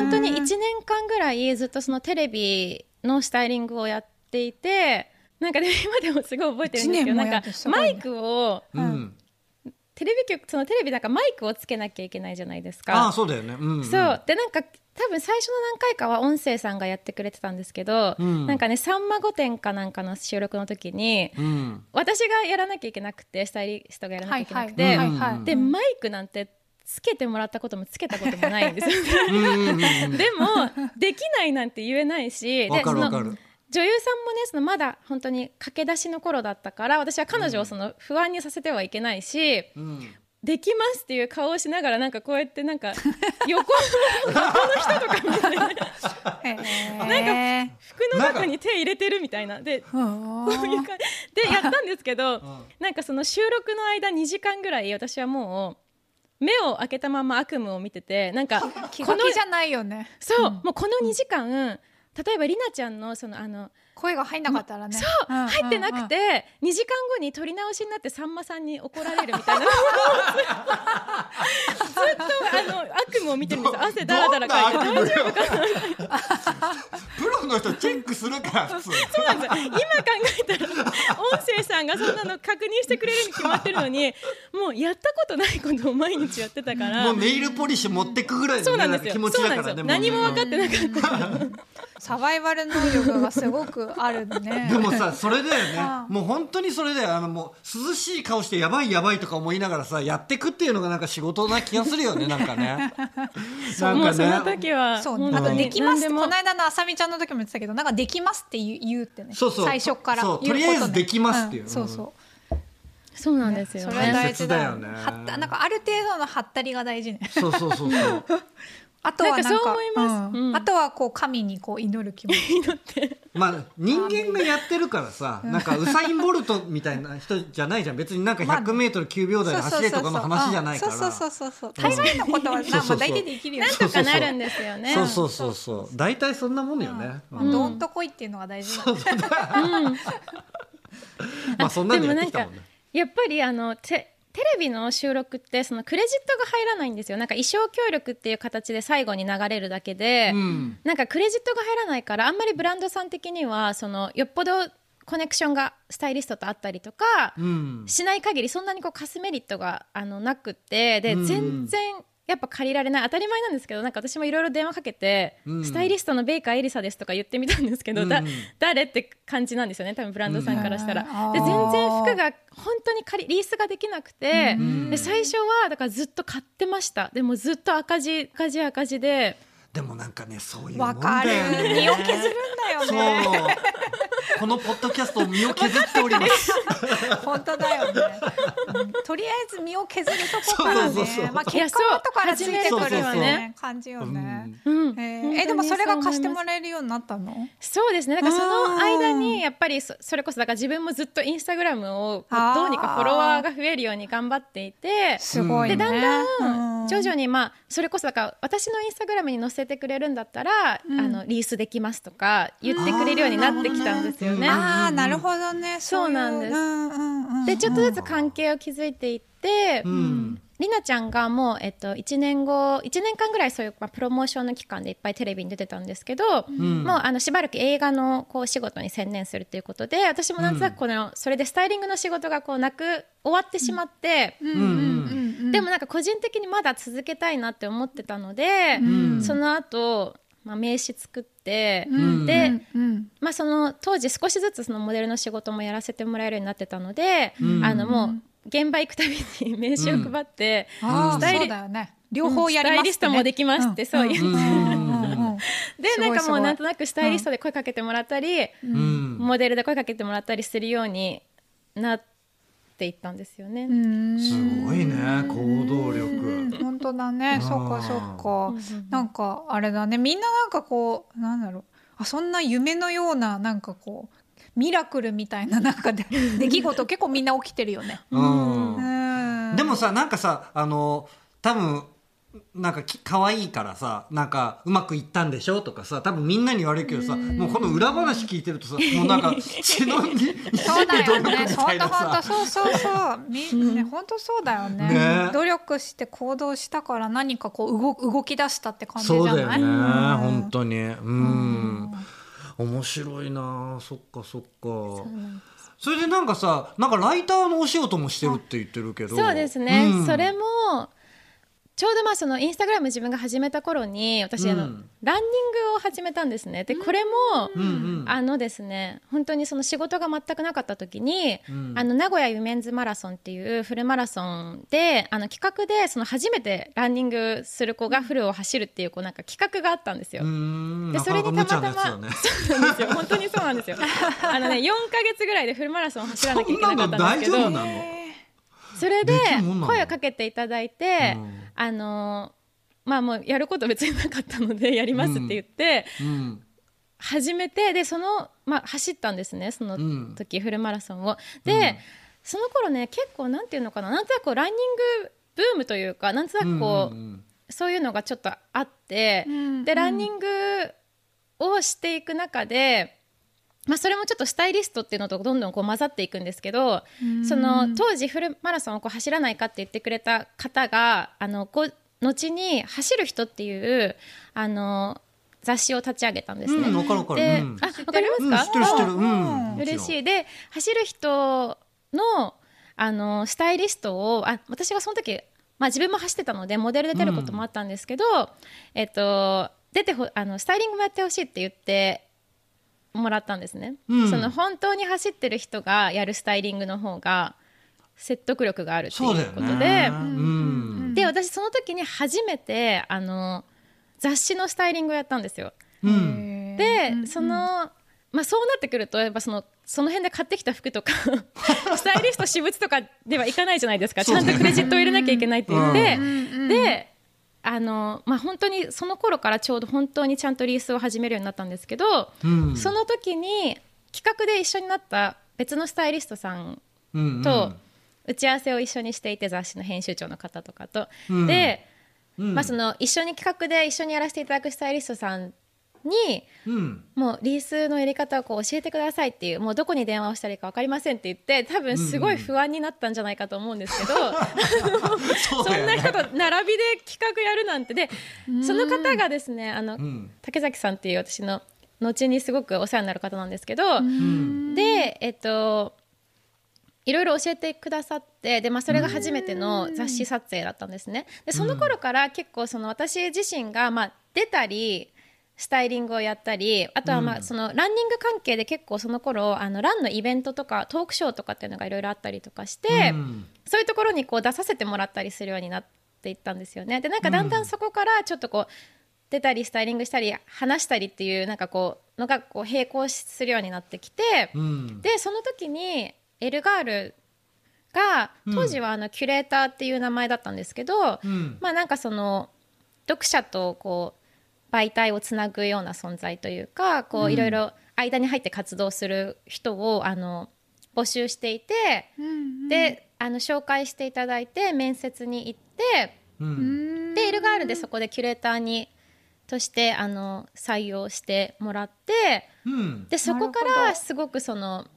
本当に1年間ぐらいずっとそのテレビのスタイリングをやっていてなんかね今でもすごい覚えてるんですけどなんかマイクをうんテレビ局そのテレビなんかマイクをつけなきゃいけないじゃないですか。ああそうだよね。うんうん。そう。でなんか多分最初の何回かは音声さんがやってくれてたんですけど、うん。なんかね「さんま御殿」かなんかの収録の時にうん。私がやらなきゃいけなくてスタイリストがやらなきゃいけなくて、でマイクなんてつけてもらったこともつけたこともないんですでもできないなんて言えないしわかるでそのわかる。女優さんもねそのまだ本当に駆け出しの頃だったから私は彼女をその不安にさせてはいけないし、うん。できますっていう顔をしながらなんかこうやってなんか横 横の人とか見てな。んか服の中に手入れてるみたいな。でこういう感じ。でやったんですけど、なんかその収録の間2時間ぐらい私はもう目を開けたまま悪夢を見ててなんか 気このが気じゃないよね。そう、もうこの2時間例えばりなちゃんのそのあの声が入んなかったらね。そう、ん入ってなくて、2時間後に撮り直しになってさんまさんに怒られるみたいな。ずっとあの悪夢を見てるんです。よ汗だらだらかいて。大丈夫かな。プロの人チェックするから普通そうなんです。よ今考えたら音声さんがそんなの確認してくれるに決まってるのにもうやったことないことを毎日やってたから。もうネイルポリッシュ持ってくぐらいのねそうなんですよ。気持ちだからねそうなんですよ。何も分かってなかった サバイバル能力がすごくあるね。でもさそれだよね。もう本当にそれだよあのもう涼しい顔してやばいやばいとか思いながらさやってくっていうのがなんか仕事な気がするよね なんかね。なんかもうそのね時はそうあとできますこの間のあさみちゃんの時も言ってたけどなんかできますって言う言うってねそうそう。最初からそう言うことね。とりあえずできますっていう。うんそうそう。そうなんですよそれ大事だよね。はったなんかある程度のはったりが大事ね。そうそうそうそう あとはそう思います。うん。うん。あとはこう神にこう祈る気持ち。まあ人間がやってるからさなんかウサイン・ボルトみたいな人じゃないじゃん。別になんか 100m9 秒台で走れとかの話じゃないから。そうそうそうそう大概のことはそうそうそうまあ大体できるよね。なんとかなるんですよね。そうそうそうそう。大体そんなもんよね。うん。まあどんとこいっていうのが大事なん。だ まあそんなんでやってきたもんね。やっぱりあのテテレビの収録ってそのクレジットが入らないんですよ。なんか衣装協力っていう形で最後に流れるだけで、うん。なんかクレジットが入らないからあんまりブランドさん的にはそのよっぽどコネクションがスタイリストとあったりとか、うん。しない限りそんなにこうカスメリットがあのなくってで、うん。全然やっぱ借りられない。当たり前なんですけどなんか私もいろいろ電話かけて、うん。スタイリストのベイカーエリサですとか言ってみたんですけど、だうん。誰って感じなんですよね多分ブランドさんからしたら。うん。で全然服が本当に借りリースができなくて、んで最初はだからずっと買ってました。でもずっと赤字赤字赤字で。でもなんかねそういうもんだわかる。よね身を削るんだよそう。ねこのポッドキャストを身を削っております。本当だよね、うん。とりあえず身を削るとこからそうそうそうそう。ねまあ結果は後からついてくるよね感じよね、うん。えーえでもそれが貸してもらえるようになったの？そうですね。だからその間にやっぱりそそれこそだから自分もずっとインスタグラムをどうにかフォロワーが増えるように頑張っていてすごいね。でだんだうん。徐々にまあそれこそだから私のインスタグラムに載せてくれるんだったら、うん。あのリースできますとか言ってくれるようになってきたんですよね。ああなるほどね。そうなんです。いうんうんうん。でちょっとずつ関係を築いていって、うん。りなちゃんがもう、えっと、1年後1年間ぐらいそういう、まあ、プロモーションの期間でいっぱいテレビに出てたんですけど、ん。もうあのしばらく映画のこう仕事に専念するということで私もなんとなくこの、それでスタイリングの仕事がこうなく終わってしまって、うんうんうん。うんでもなんか個人的にまだ続けたいなって思ってたので、ん。その後、まあ名刺作って、ん。で、うん。まあ、その当時少しずつそのモデルの仕事もやらせてもらえるようになってたので、ん。あのもう現場行くたびに名刺を配って、スタイリね。両方やりスタイリストもできますってそう言ってですなんかもうなんとななくスタイリストで声かけてもらったり、うん。モデルで声かけてもらったりするようになっていったんですよね。すごいね行動力。本当だね。そっかそっか。なんかあれだね。みんななんかこうなんだろう。あそんな夢のようななんかこうミラクルみたいななんかで 出来事結構みんな起きてるよね。うん。うん。でもさなんかさあの多分なんかき可愛いからさなんかうまくいったんでしょとかさ多分みんなに言われるけどさもうこの裏話聞いてるとさ もうなんか血のにそうだよね。本当本当さそうそうそう。みね本当そうだよね。ね。努力して行動したから何かこう動動き出したって感じじゃない？そうだよねうん。本当に。うん。面白いなそっかそっか。それでなんかさなんかライターのお仕事もしてるって言ってるけど。そうですね、うん。それもちょうどまあそのインスタグラム自分が始めた頃に私あの、うん。ランニングを始めたんですね。でこれも、うんうん。あのですね本当にその仕事が全くなかった時に、うん。あの名古屋ユメンズマラソンっていうフルマラソンであの企画でその初めてランニングする子がフルを走るっていうこうなんか企画があったんですよ。でそれにたまたまそうなんですよ。本当にそうなんですよ。あのね4か月ぐらいでフルマラソンを走らなきゃいけなかったんですけどそれで声をかけていただいて、うん。あのまあもうやること別になかったので やりますって言って、うん。始めてでその、まあ、走ったんですねその時、フルマラソンを。で、その頃ね結構なんていうのかななんとなくこうランニングブームというかなんとなくこう、うんうん。そういうのがちょっとあって、うん。でランニングをしていく中で、まあ、それもちょっとスタイリストっていうのとどんどんこう混ざっていくんですけど、その当時フルマラソンをこう走らないかって言ってくれた方があのこう後に「走る人」っていうあの雑誌を立ち上げたんですね。うんわかるわかる。でうん。あわかりうんますか、知ってる知ってる。うん。嬉しいい。で走る人のあのスタイリストをあ私がその時、まあ、自分も走ってたのでモデルで出ることもあったんですけど、えっと、出てほあのスタイリングもやってほしいって言ってもらったんですね、うん。その本当に走ってる人がやるスタイリングの方が説得力があるっていうことで。ね。うん。で私その時に初めてあの雑誌のスタイリングをやったんですよ。うん。で、その、まあ、そうなってくるとやっぱそのその辺で買ってきた服とか スタイリスト私物とかではいかないじゃないですか、ちゃんとクレジットを入れなきゃいけないって言って、であの、まあ、本当にその頃からちょうど本当にちゃんとリースを始めるようになったんですけど、うん。その時に企画で一緒になった別のスタイリストさんうんと打ち合わせを一緒にしていて雑誌の編集長の方とかと。うん。で、うん。まあ、その一緒に企画で一緒にやらせていただくスタイリストさんにうん。もうリースのやり方をこう教えてくださいっていうもうどこに電話をしたらいいか分かりませんって言って多分すごい不安になったんじゃないかと思うんですけど、そうそんな人と並びで企画やるなんてでその方がですねあの、ん。竹崎さんっていう私の後にすごくお世話になる方なんですけど、うん。でえっといろいろ教えてくださってで、まあ、それが初めての雑誌撮影だったんですね。でその頃から結構その私自身がまあ出たりスタイリングをやったりあとはまあそのランニング関係で結構その頃あのランのイベントとかトークショーとかっていうのがいろいろあったりとかして、うん。そういうところにこう出させてもらったりするようになっていったんですよね。でなんかだんだんそこからちょっとこう出たりスタイリングしたり話したりっていうなんかこうのがこう並行するようになってきて、うん。でその時にエルガールが当時はあのキュレーターっていう名前だったんですけど、うん。まあなんかその読者とこう媒体をつなぐような存在というかこういろいろ間に入って活動する人をあの募集していて、であの紹介していただいて面接に行ってうん。でエルガールでそこでキュレーターにとしてあの採用してもらってうん。でそこからすごくその、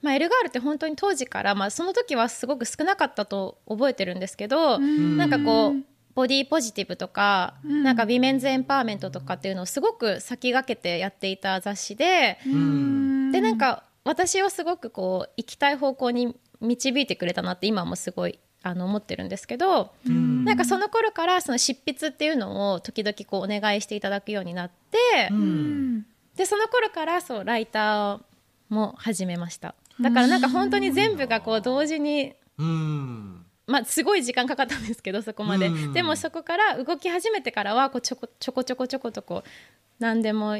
まあ、エルガールって本当に当時から、まあ、その時はすごく少なかったと覚えてるんですけど、なんかこう body positive とか、なんか women's empowerment とかっていうのをすごく先駆けてやっていた雑誌で、うん。でなんか私をすごくこう行きたい方向に導いてくれたなって今もすごいあの思ってるんですけど、うん。なんかその頃からその執筆っていうのを時々こうお願いしていただくようになって、うん。でその頃からそうライターも始めました。だからなんか本当に全部がこう同時にうんまあすごい時間かかったんですけどそこまで、うん。でもそこから動き始めてからはこうちょこちょこちょこちょことこう何でも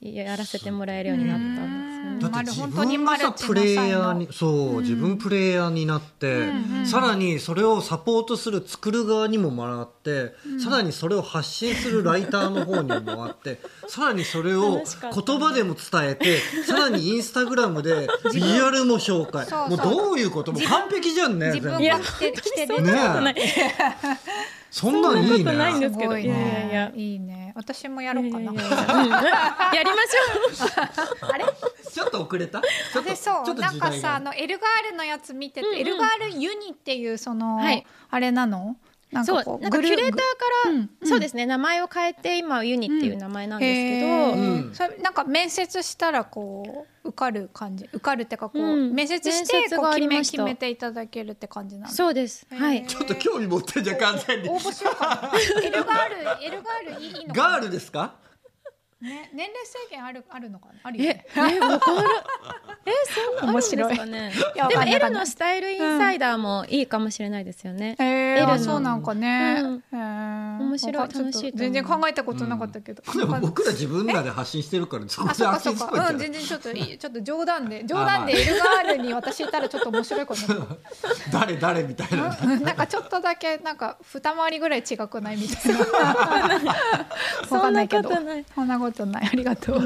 やらせてもらえるようになったんですよね。だって自本当に分プレイヤー才にそう、自分プレイヤーになって、さらにそれをサポートする作る側にも回って、さらにそれを発信するライターの方にも回って さらにそれを言葉でも伝えてさらにインスタグラムでビジュアルも紹介。もうどういうこと？もう完璧じゃんね自分全部。が着てねてことない。そんなんいいそんなことないんねですけど。すごいいやいやいいいね私もやろうかな。いやりましょう。あ れちょっと遅れた？ちょっとでそう。なんかさあのエルガールのやつ見てて、うんうん。エルガールユニっていうその、はい。あれなの？なんそうかこうなんかキュレーターから、うんうん。そうですね名前を変えて今はユニっていう名前なんですけど、うん。それなんか面接したらこう受かる感じ。受かるってかこう、うん。面接してこう決め決めていただけるって感じなんだそうです。はい。ちょっと興味持ってんじゃん完全に。応募しようかな。エルガールエルガールいいいいのガールですか？ね、年齢制限あるあるのかな？あるえよね、え、わかる。え、そんな面白い。ね。でもわかんない。わかんない。L のスタイルインサイダーもいいかもしれないですよね。えー、L の。あそうなんかね、う面白い。楽しい全然考えたことなかったけど、でも僕ら自分らで発信してるからそこあ、でそうか発信するそうか、うん、全然ちょっといい、ちょっと冗談で、冗談でエルガールに私いたらちょっと面白いかな。誰誰みたいなうん。なんかちょっとだけなんか二回りぐらい違くないみたいな。わかんないけど。そんなことない。そんなことない。ありがとう。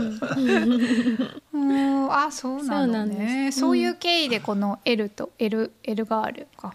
うん、あ、そうなそうなんのね。ですそういう経緯でこの L と L L ガールか。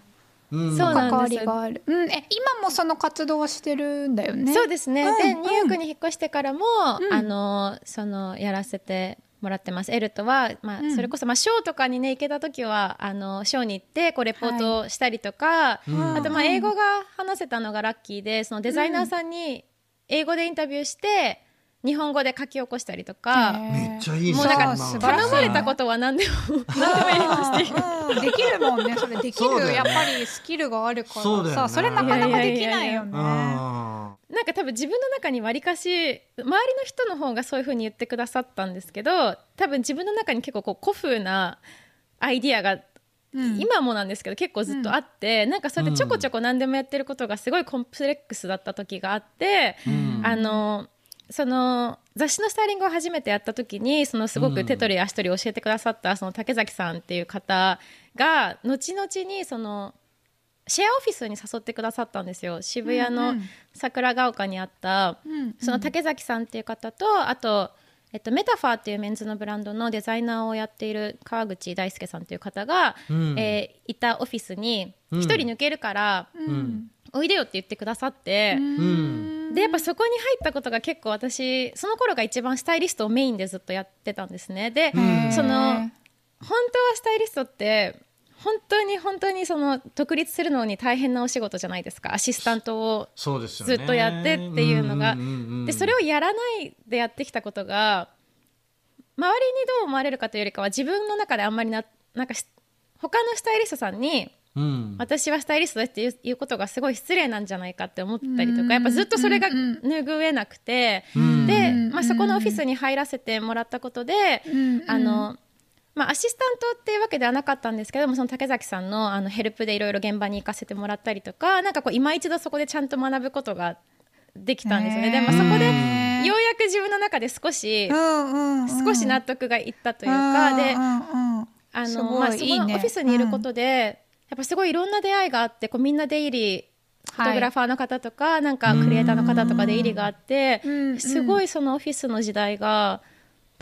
うんそうなんです関わりがある。うん、え、今もその活動をしてるんだよね。そうですね。うんで、うんニューヨークに引っ越してからも、うんあの、その、やらせてもらってます。エルとは、まあ、うんそれこそ、まあ、ショーとかにね、行けた時は、あの、ショーに行って、こう、レポートをしたりとか、うんあと、まあ、英語が話せたのがラッキーで、そのデザイナーさんに、英語でインタビューして、日本語で書き起こしたりとか、めっちゃいいもうなんか頼まれたことは何でも、何でもやりますっていう。うん。できるもんねそれ。できる、やっぱりスキルがあるから。さねそれなかなかできないよね。あなんか多分自分の中にわりかし周りの人の方がそういうふうに言ってくださったんですけど多分自分の中に結構こう古風なアイディアが、うん。今もなんですけど結構ずっとあって、なんかそれでちょこちょこ何でもやってることがすごいコンプレックスだった時があって、うん。あのその雑誌のスタイリングを初めてやった時にそのすごく手取り足取り教えてくださったその竹崎さんっていう方が後々にそのシェアオフィスに誘ってくださったんですよ。渋谷のうんうん。桜ヶ丘にあった、うん。その竹崎さんっていう方とあと、えっと、メタファーっていうメンズのブランドのデザイナーをやっている川口大輔さんっていう方が、うん。えーいたオフィスにうん。一人抜けるから、うんおいでよって言ってくださって。うん。でやっぱそこに入ったことが結構私その頃が一番スタイリストをメインでずっとやってたんですね。で、うん。その本当はスタイリストって本当に本当にその独立するのに大変なお仕事じゃないですか。アシスタントをずっとやってっていうのが。でそれをやらないでやってきたことが周りにどう思われるかというよりかは自分の中であんまりななんかし他のスタイリストさんにうん。私はスタイリストですっていうことがすごい失礼なんじゃないかって思ったりとうん。かやっぱずっとそれがうん拭えなくてうん。で、うん。まあ、そこのオフィスに入らせてもらったことでうんあの、まあ、アシスタントっていうわけではなかったんですけどもその竹崎さんのあのヘルプでいろいろ現場に行かせてもらったりとかなんかこう今一度そこでちゃんと学ぶことができたんですよね。でまあ、そこでようやく自分の中で少し少し納得がいったというかであのまあ、そのオフィスにいることで、やっぱすごいいろんな出会いがあってこうみんな出入りフォトグラファーの方とか、なんかクリエイターの方とか出入りがあってうん。うん。すごいそのオフィスの時代が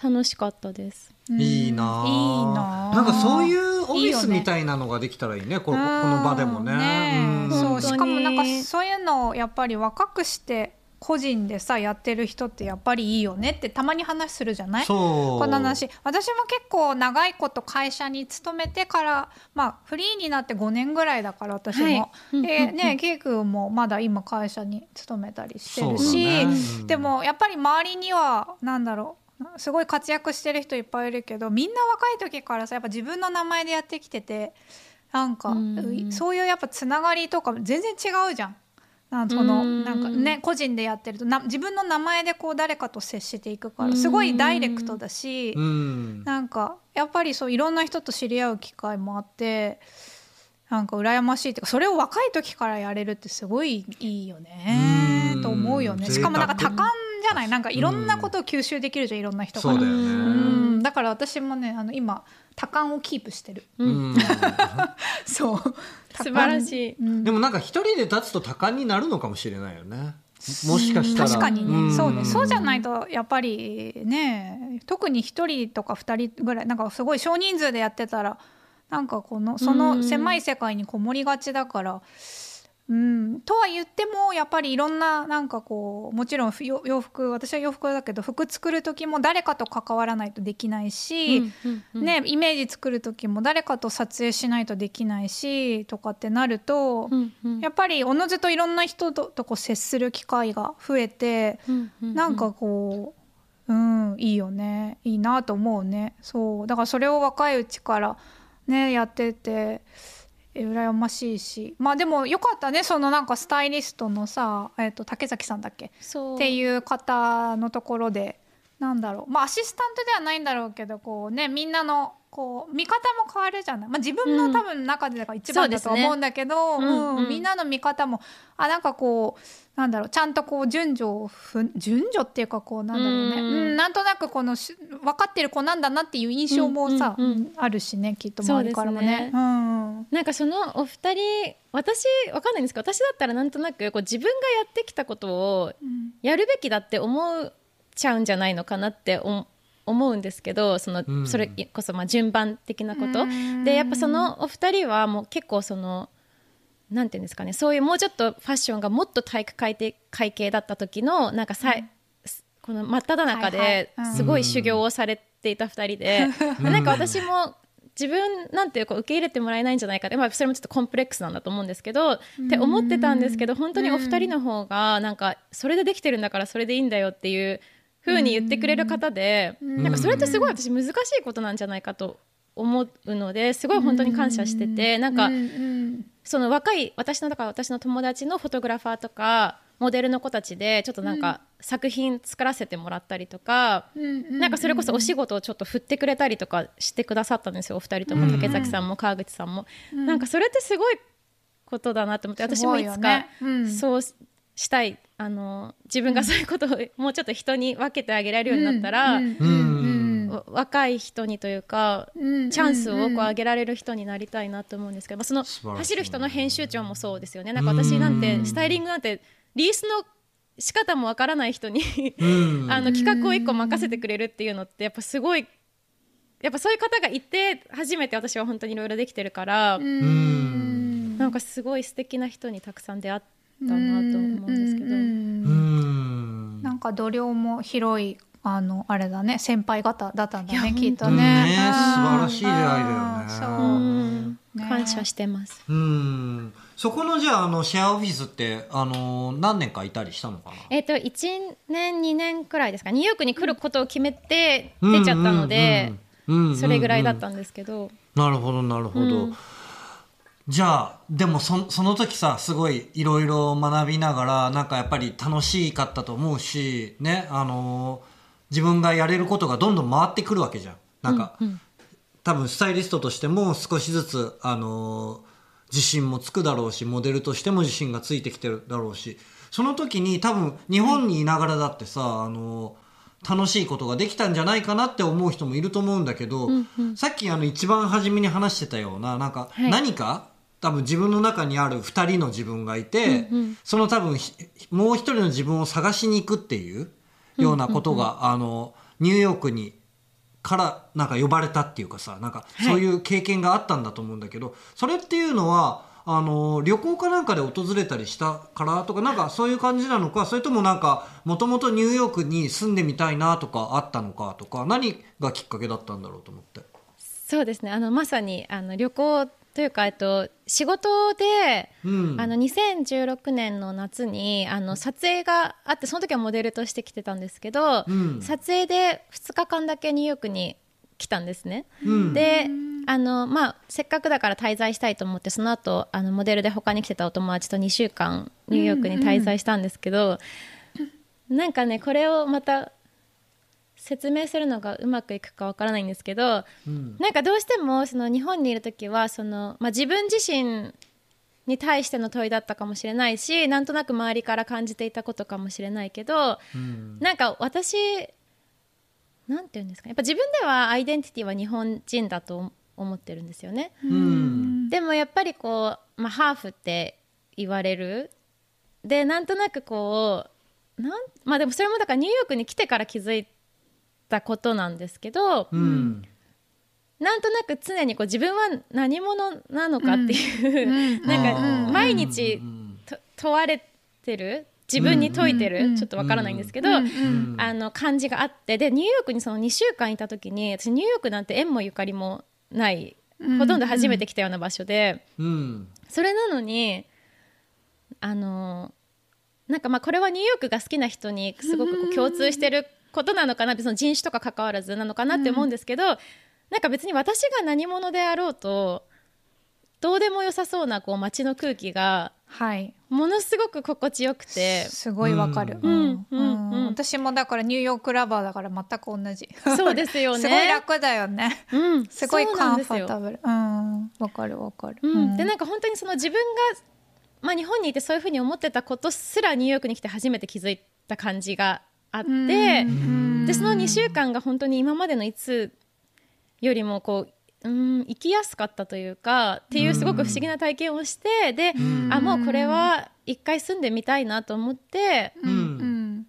楽しかったです。いいなあ。いいなあ。なんかそういうオフィスみたいなのができたらいいねここの場でもね。ねえ。うん。そうしかもなんかそういうのをやっぱり若くして個人でさやってる人ってやっぱりいいよねってたまに話するじゃない？この話。私も結構長いこと会社に勤めてからまあフリーになって5年ぐらいだから私も、はい。でねケイ君もまだ今会社に勤めたりしてるし、だね。うん。でもやっぱり周りにはなんだろうすごい活躍してる人いっぱいいるけどみんな若い時からさやっぱ自分の名前でやってきててなんか、うん。そういうやっぱつながりとか全然違うじゃん。なんそのうん。なんかね個人でやってるとな自分の名前でこう誰かと接していくからすごいダイレクトだし、うん。なんかやっぱりそういろんな人と知り合う機会もあってなんか羨ましいっていうかそれを若い時からやれるってすごいいいよねうん。と思うよね。しかもなんか多感じじゃない？なんかいろんなことを吸収できるじゃんいろんな人からだから私もねあの今多感をキープしてる。うん。そう。素晴らしい、うん。でもなんか一人で立つと多感になるのかもしれないよね。もしかしたら。確かにね、ん。そうね。そうじゃないとやっぱりね特に1人とか2人ぐらいなんかすごい少人数でやってたらなんかこのその狭い世界にこもりがちだから。うん、とは言ってもやっぱりいろんななんかこうもちろんよ洋服私は洋服だけど服作る時も誰かと関わらないとできないし、うんうんうんね、イメージ作る時も誰かと撮影しないとできないしとかってなると、うんうん。やっぱりおのずといろんな人ととこう接する機会が増えて、うんうんなんかこううんいいよね。いいなと思うね。そう。だからそれを若いうちからねやっててえ羨ましいし。まあでもよかったね。そのなんかスタイリストのさ、えっと竹崎さんだっけ？っていう方のところでなんだろう。まあアシスタントではないんだろうけどこうねみんなのこう見方も変わるじゃない、まあ、自分の多分中でが一番だとは思うんだけど、そうんうんみんなの見方もあなんかこうなんだろうちゃんとこう順序をふ順序っていうかこうなんだろうね、うんうんなんとなくこのし分かってる子なんだなっていう印象もさ、うんうんうん。あるしねきっと周りからもね。ね。うん。なんかそのお二人私わかんないんですけど私だったらなんとなくこう自分がやってきたことをうん。やるべきだって思っちゃうんじゃないのかなってお思うんですけどその、うん。それこそまあ順番的なこと、うん。でやっぱそのお二人はもう結構そのなんていうんですかねそういうもうちょっとファッションがもっと体育会的会系だった時のなんかさい、この真っ只中でうん。すごい修行をされていた二人で、でなんか私も自分なんていうか受け入れてもらえないんじゃないかって、まあ、それもちょっとコンプレックスなんだと思うんですけど、って思ってたんですけど本当にお二人の方がなんかそれでできてるんだからそれでいいんだよっていうふうに言ってくれる方で、なんかそれってすごい私難しいことなんじゃないかと思うのですごい本当に感謝してて、なんか、その若い私のだから私の友達のフォトグラファーとかモデルの子たちでちょっとなんか作品作らせてもらったりとか、なんかそれこそお仕事をちょっと振ってくれたりとかしてくださったんですよお二人とも竹崎さんも川口さんも、なんかそれってすごいことだなと思って私もいつかそうしたい。あの自分がそういうことを もうちょっと人に分けてあげられるようになったら、うん。うん。うん。わ若い人にというか、うん。チャンスをこう上げられる人になりたいなと思うんですけど、まあ、その走る人の編集長もそうですよね。なんか私なんてスタイリングなんてリースの仕方もわからない人にうん。あの企画を一個任せてくれるっていうのってやっぱすごいやっぱそういう方がいて初めて私は本当にいろいろできてるから、うん。なんかすごい素敵な人にたくさん出会ったなと思うんですけど。うんなんか度量も広いあのあれだね先輩方だったんだねきっとうんね。ねうん素晴らしい出会いだよね。ね。感謝してます。うん。そこのじゃああのシェアオフィスってあの何年かいたりしたのかな？えっ、と1年2年くらいですか。ニューヨークに来ることを決めて出ちゃったので、うんうんうんうん。それぐらいだったんですけど、なるほどなるほど、うんじゃあでもそその時さすごいいろいろ学びながらなんかやっぱり楽しかったと思うしねあの自分がやれることがどんどん回ってくるわけじゃん。なんか、うん多分スタイリストとしても少しずつあの自信もつくだろうしモデルとしても自信がついてきてるだろうし。その時に多分日本にいながらだってさ、あの楽しいことができたんじゃないかなって思う人もいると思うんだけど、うんうん。さっきあの一番初めに話してたようななんかはい。何か、多分自分の中にある2人の自分がいて、うんうん。その多分ひもう一人の自分を探しに行くっていうようなことが、あのニューヨークにからなんか呼ばれたっていうかさなんかはい。そういう経験があったんだと思うんだけど、それっていうのはあの旅行かなんかで訪れたりしたからとかなんかそういう感じなのかそれともなんかもともとニューヨークに住んでみたいなとかあったのかとか何がきっかけだったんだろうと思って。そうですね。あのまさにあの旅行というか、えっと、仕事で、うん。あの2016年の夏にあの撮影があってその時はモデルとして来てたんですけど、うん。撮影で2日間だけニューヨークに来たんですね。うん。であの、まあ、せっかくだから滞在したいと思ってその後あのモデルで他に来てたお友達と2週間ニューヨークに滞在したんですけど、なんかねこれをまた説明するのがうまくいくかわからないんですけど、うん。なんかどうしてもその日本にいる時はその、まあ、自分自身に対しての問いだったかもしれないしなんとなく周りから感じていたことかもしれないけど、うん。なんか私なんて言うんですかね。やっぱ自分ではアイデンティティは日本人だと思ってるんですよね。うん。でもやっぱりこう、まあ、ハーフって言われる。でなんとなくこうなんまあでもそれもだからニューヨークに来てから気づいたことなんですけど、うん。なんとなく常にこう自分は何者なのかっていう、なんかうん。毎日問われてる自分に解いてる、うん。ちょっとわからないんですけど、うん。うん。あの感じがあってでニューヨークにその2週間いた時に私ニューヨークなんて縁もゆかりもないうん。ほとんど初めて来たような場所で、うん。それなのにあのなんかまあこれはニューヨークが好きな人にすごくこう共通してることなのかなってその人種とか関わらずなのかなって思うんですけど、なんか別に私が何者であろうとどうでもよさそうなこう街の空気がはい。ものすごく心地よくて。すごいわかる、うん。うんうん。うん。私もだからニューヨークラバーだから全く同じ。そうですよね。すごい楽だよね。うん、すごいカンファタブル。うんわかるわかる、うん、でなんか本当にその自分が、まあ、日本にいてそういうふうに思ってたことすらニューヨークに来て初めて気づいた感じがあって、うん。でその2週間が本当に今までのいつよりもこううん生きやすかったというかっていうすごく不思議な体験をしてで、ん。あもうこれは一回住んでみたいなと思って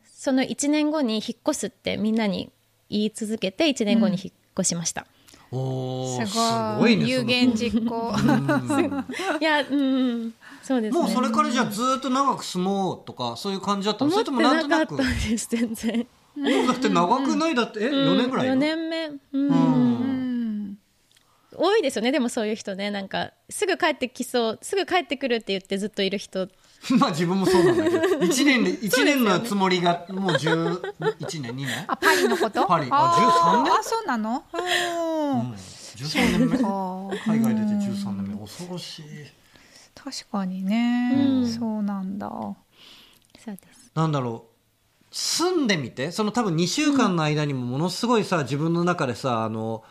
その1年後に引っ越すってみんなに言い続けて1年後に引っ越しました。すすごい。ごいね有言実行。いやうんそうですね。もうそれからじゃあずっと長く住もうとかそういう感じだったの？そ思ってれともなんとなく？ったです全然。もうだって長くないだって？え4年ぐらい4よ年目、うん。多いですよね。でもそういう人ね。なんかすぐ帰ってきそう。すぐ帰ってくるって言ってずっといる人。まあ自分もそうなんだけど。1年で一年のつもりがもう11年2年？あパリのこと？パリ。あ13あ年？あそうなの？ううん。ん13年目。海外出て13年目。恐ろしい確かにね、うん。そうなんだ。そうです。なんだろう。住んでみて。その多分2週間の間にもものすごいさ自分の中でさあの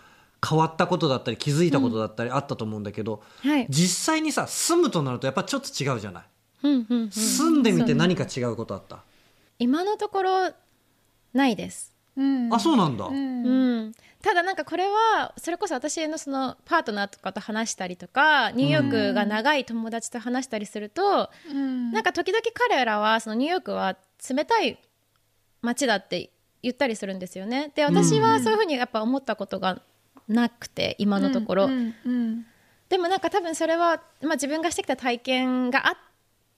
変わったことだったり気づいたことだったりあったと思うんだけど、はい、実際にさ住むとなるとやっぱちょっと違うじゃない、うんうんうん、住んでみて何か違うことあった、今のところないです、うん。あそうなんだ、ううんんただなんかこれはそれこそ私のそのパートナーとかと話したりとかニューヨークが長い友達と話したりすると、うん。なんか時々彼らはそのニューヨークは冷たい街だって言ったりするんですよね。で私はそういうふうにやっぱ思ったことがなくて今のところ、うんうん。でもなんか多分それは、まあ、自分がしてきた体験があっ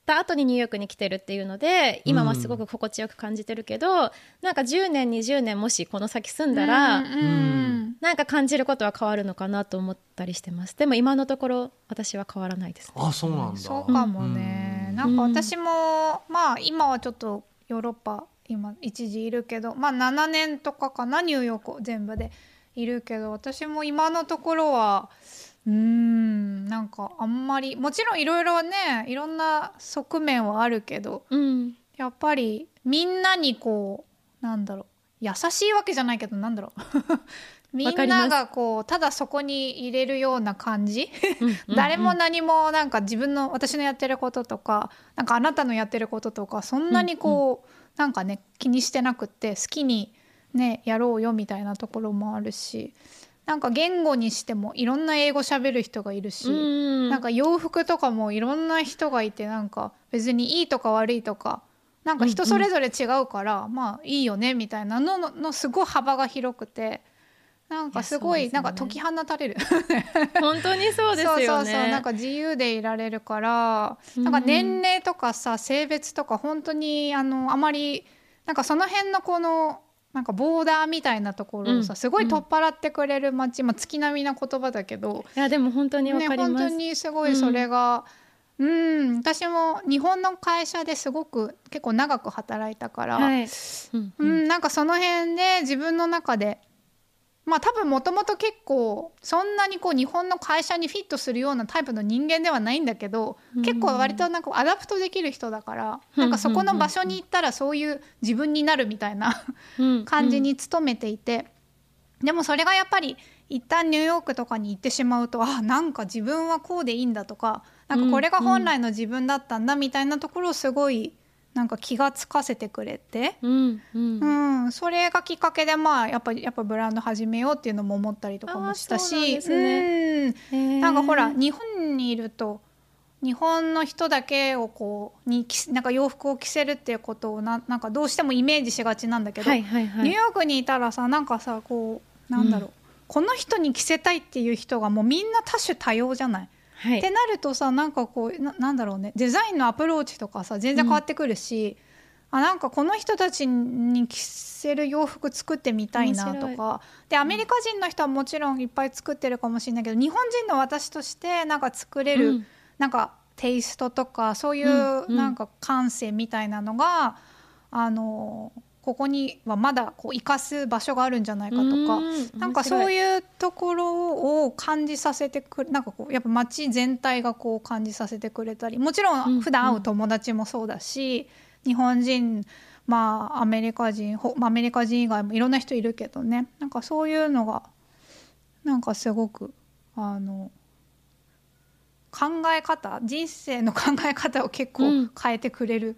た後にニューヨークに来てるっていうので今はすごく心地よく感じてるけど、なんか10年20年もしこの先住んだら、うんうんなんか感じることは変わるのかなと思ったりしてます。でも今のところ私は変わらないですあそうなんだ。そうかもね、うん。なんか私もまあ今はちょっとヨーロッパ今一時いるけどまあ7年とかかなニューヨーク全部でいるけど私も今のところはうーんなんかあんまりもちろんいろいろねいろんな側面はあるけどうんやっぱりみんなにこうなんだろう優しいわけじゃないけどなんだろう。みんながこうただそこに入れるような感じ。うん 誰も何もなんか自分の私のやってることとかなんかあなたのやってることとかそんなにこう、なんかね気にしてなくって好きにねやろうよみたいなところもあるしなんか言語にしてもいろんな英語喋る人がいるし、うん。なんか洋服とかもいろんな人がいてなんか別にいいとか悪いとかなんか人それぞれ違うから、まあいいよねみたいなのののすごい幅が広くてなんかすごいね。なんか解き放たれる。本当にそうですよね。そうそうそうなんか自由でいられるから、なんか年齢とかさ性別とか本当にあのあまりなんかその辺のこのなんかボーダーみたいなところをさ、うん。すごい取っ払ってくれる街、まあ、月並みな言葉だけど、いやでも本当にわね、かります、本当にすごいそれが、うん、私も日本の会社ですごく結構長く働いたから、はい、うん。う、ん、なんかその辺で自分の中でまあ多分もともと結構そんなにこう日本の会社にフィットするようなタイプの人間ではないんだけど、結構割となんか adapt できる人だから、なんかそこの場所に行ったらそういう自分になるみたいなうん。感じに努めていて、でもそれがやっぱり一旦ニューヨークとかに行ってしまうとあなんか自分はこうでいいんだとかなんかこれが本来の自分だったんだみたいなところをすごいなんか気がつかせてくれて、うんうん。うん、それがきっかけでまあやっぱやっぱブランド始めようっていうのも思ったりとかもしたあーそうなんね。うん。なんかほら日本にいると日本の人だけをこうに着なんか洋服を着せるっていうことをななんかどうしてもイメージしがちなんだけど、はいはいはい。ニューヨークにいたらさなんかさこうなんだろう、この人に着せたいっていう人がもうみんな多種多様じゃない？はい。ってなるとさなんかこうななんだろうね。デザインのアプローチとかさ全然変わってくるし、あなんかこの人たちに着せる洋服作ってみたいなと面かでアメリカ人の人はもちろんいっぱい作ってるかもしれないけど日本人の私としてなんか作れる、うん。なんかテイストとかそういうん。ううん。なんか感性みたいなのが、あのここにはまだこう生かす場所があるんじゃないかとか。うんなんかそうういうところを感じさせてくれなんかこうやっぱ街全体がこう感じさせてくれたりもちろうんん。普段会う友達もそうだし、日本人まあアメリカ人ほまあアメリカ人以外もいろんな人いるけどね。なんかそういうのがなんかすごくあの考え方人生の考え方を結構うん。変えてくれる、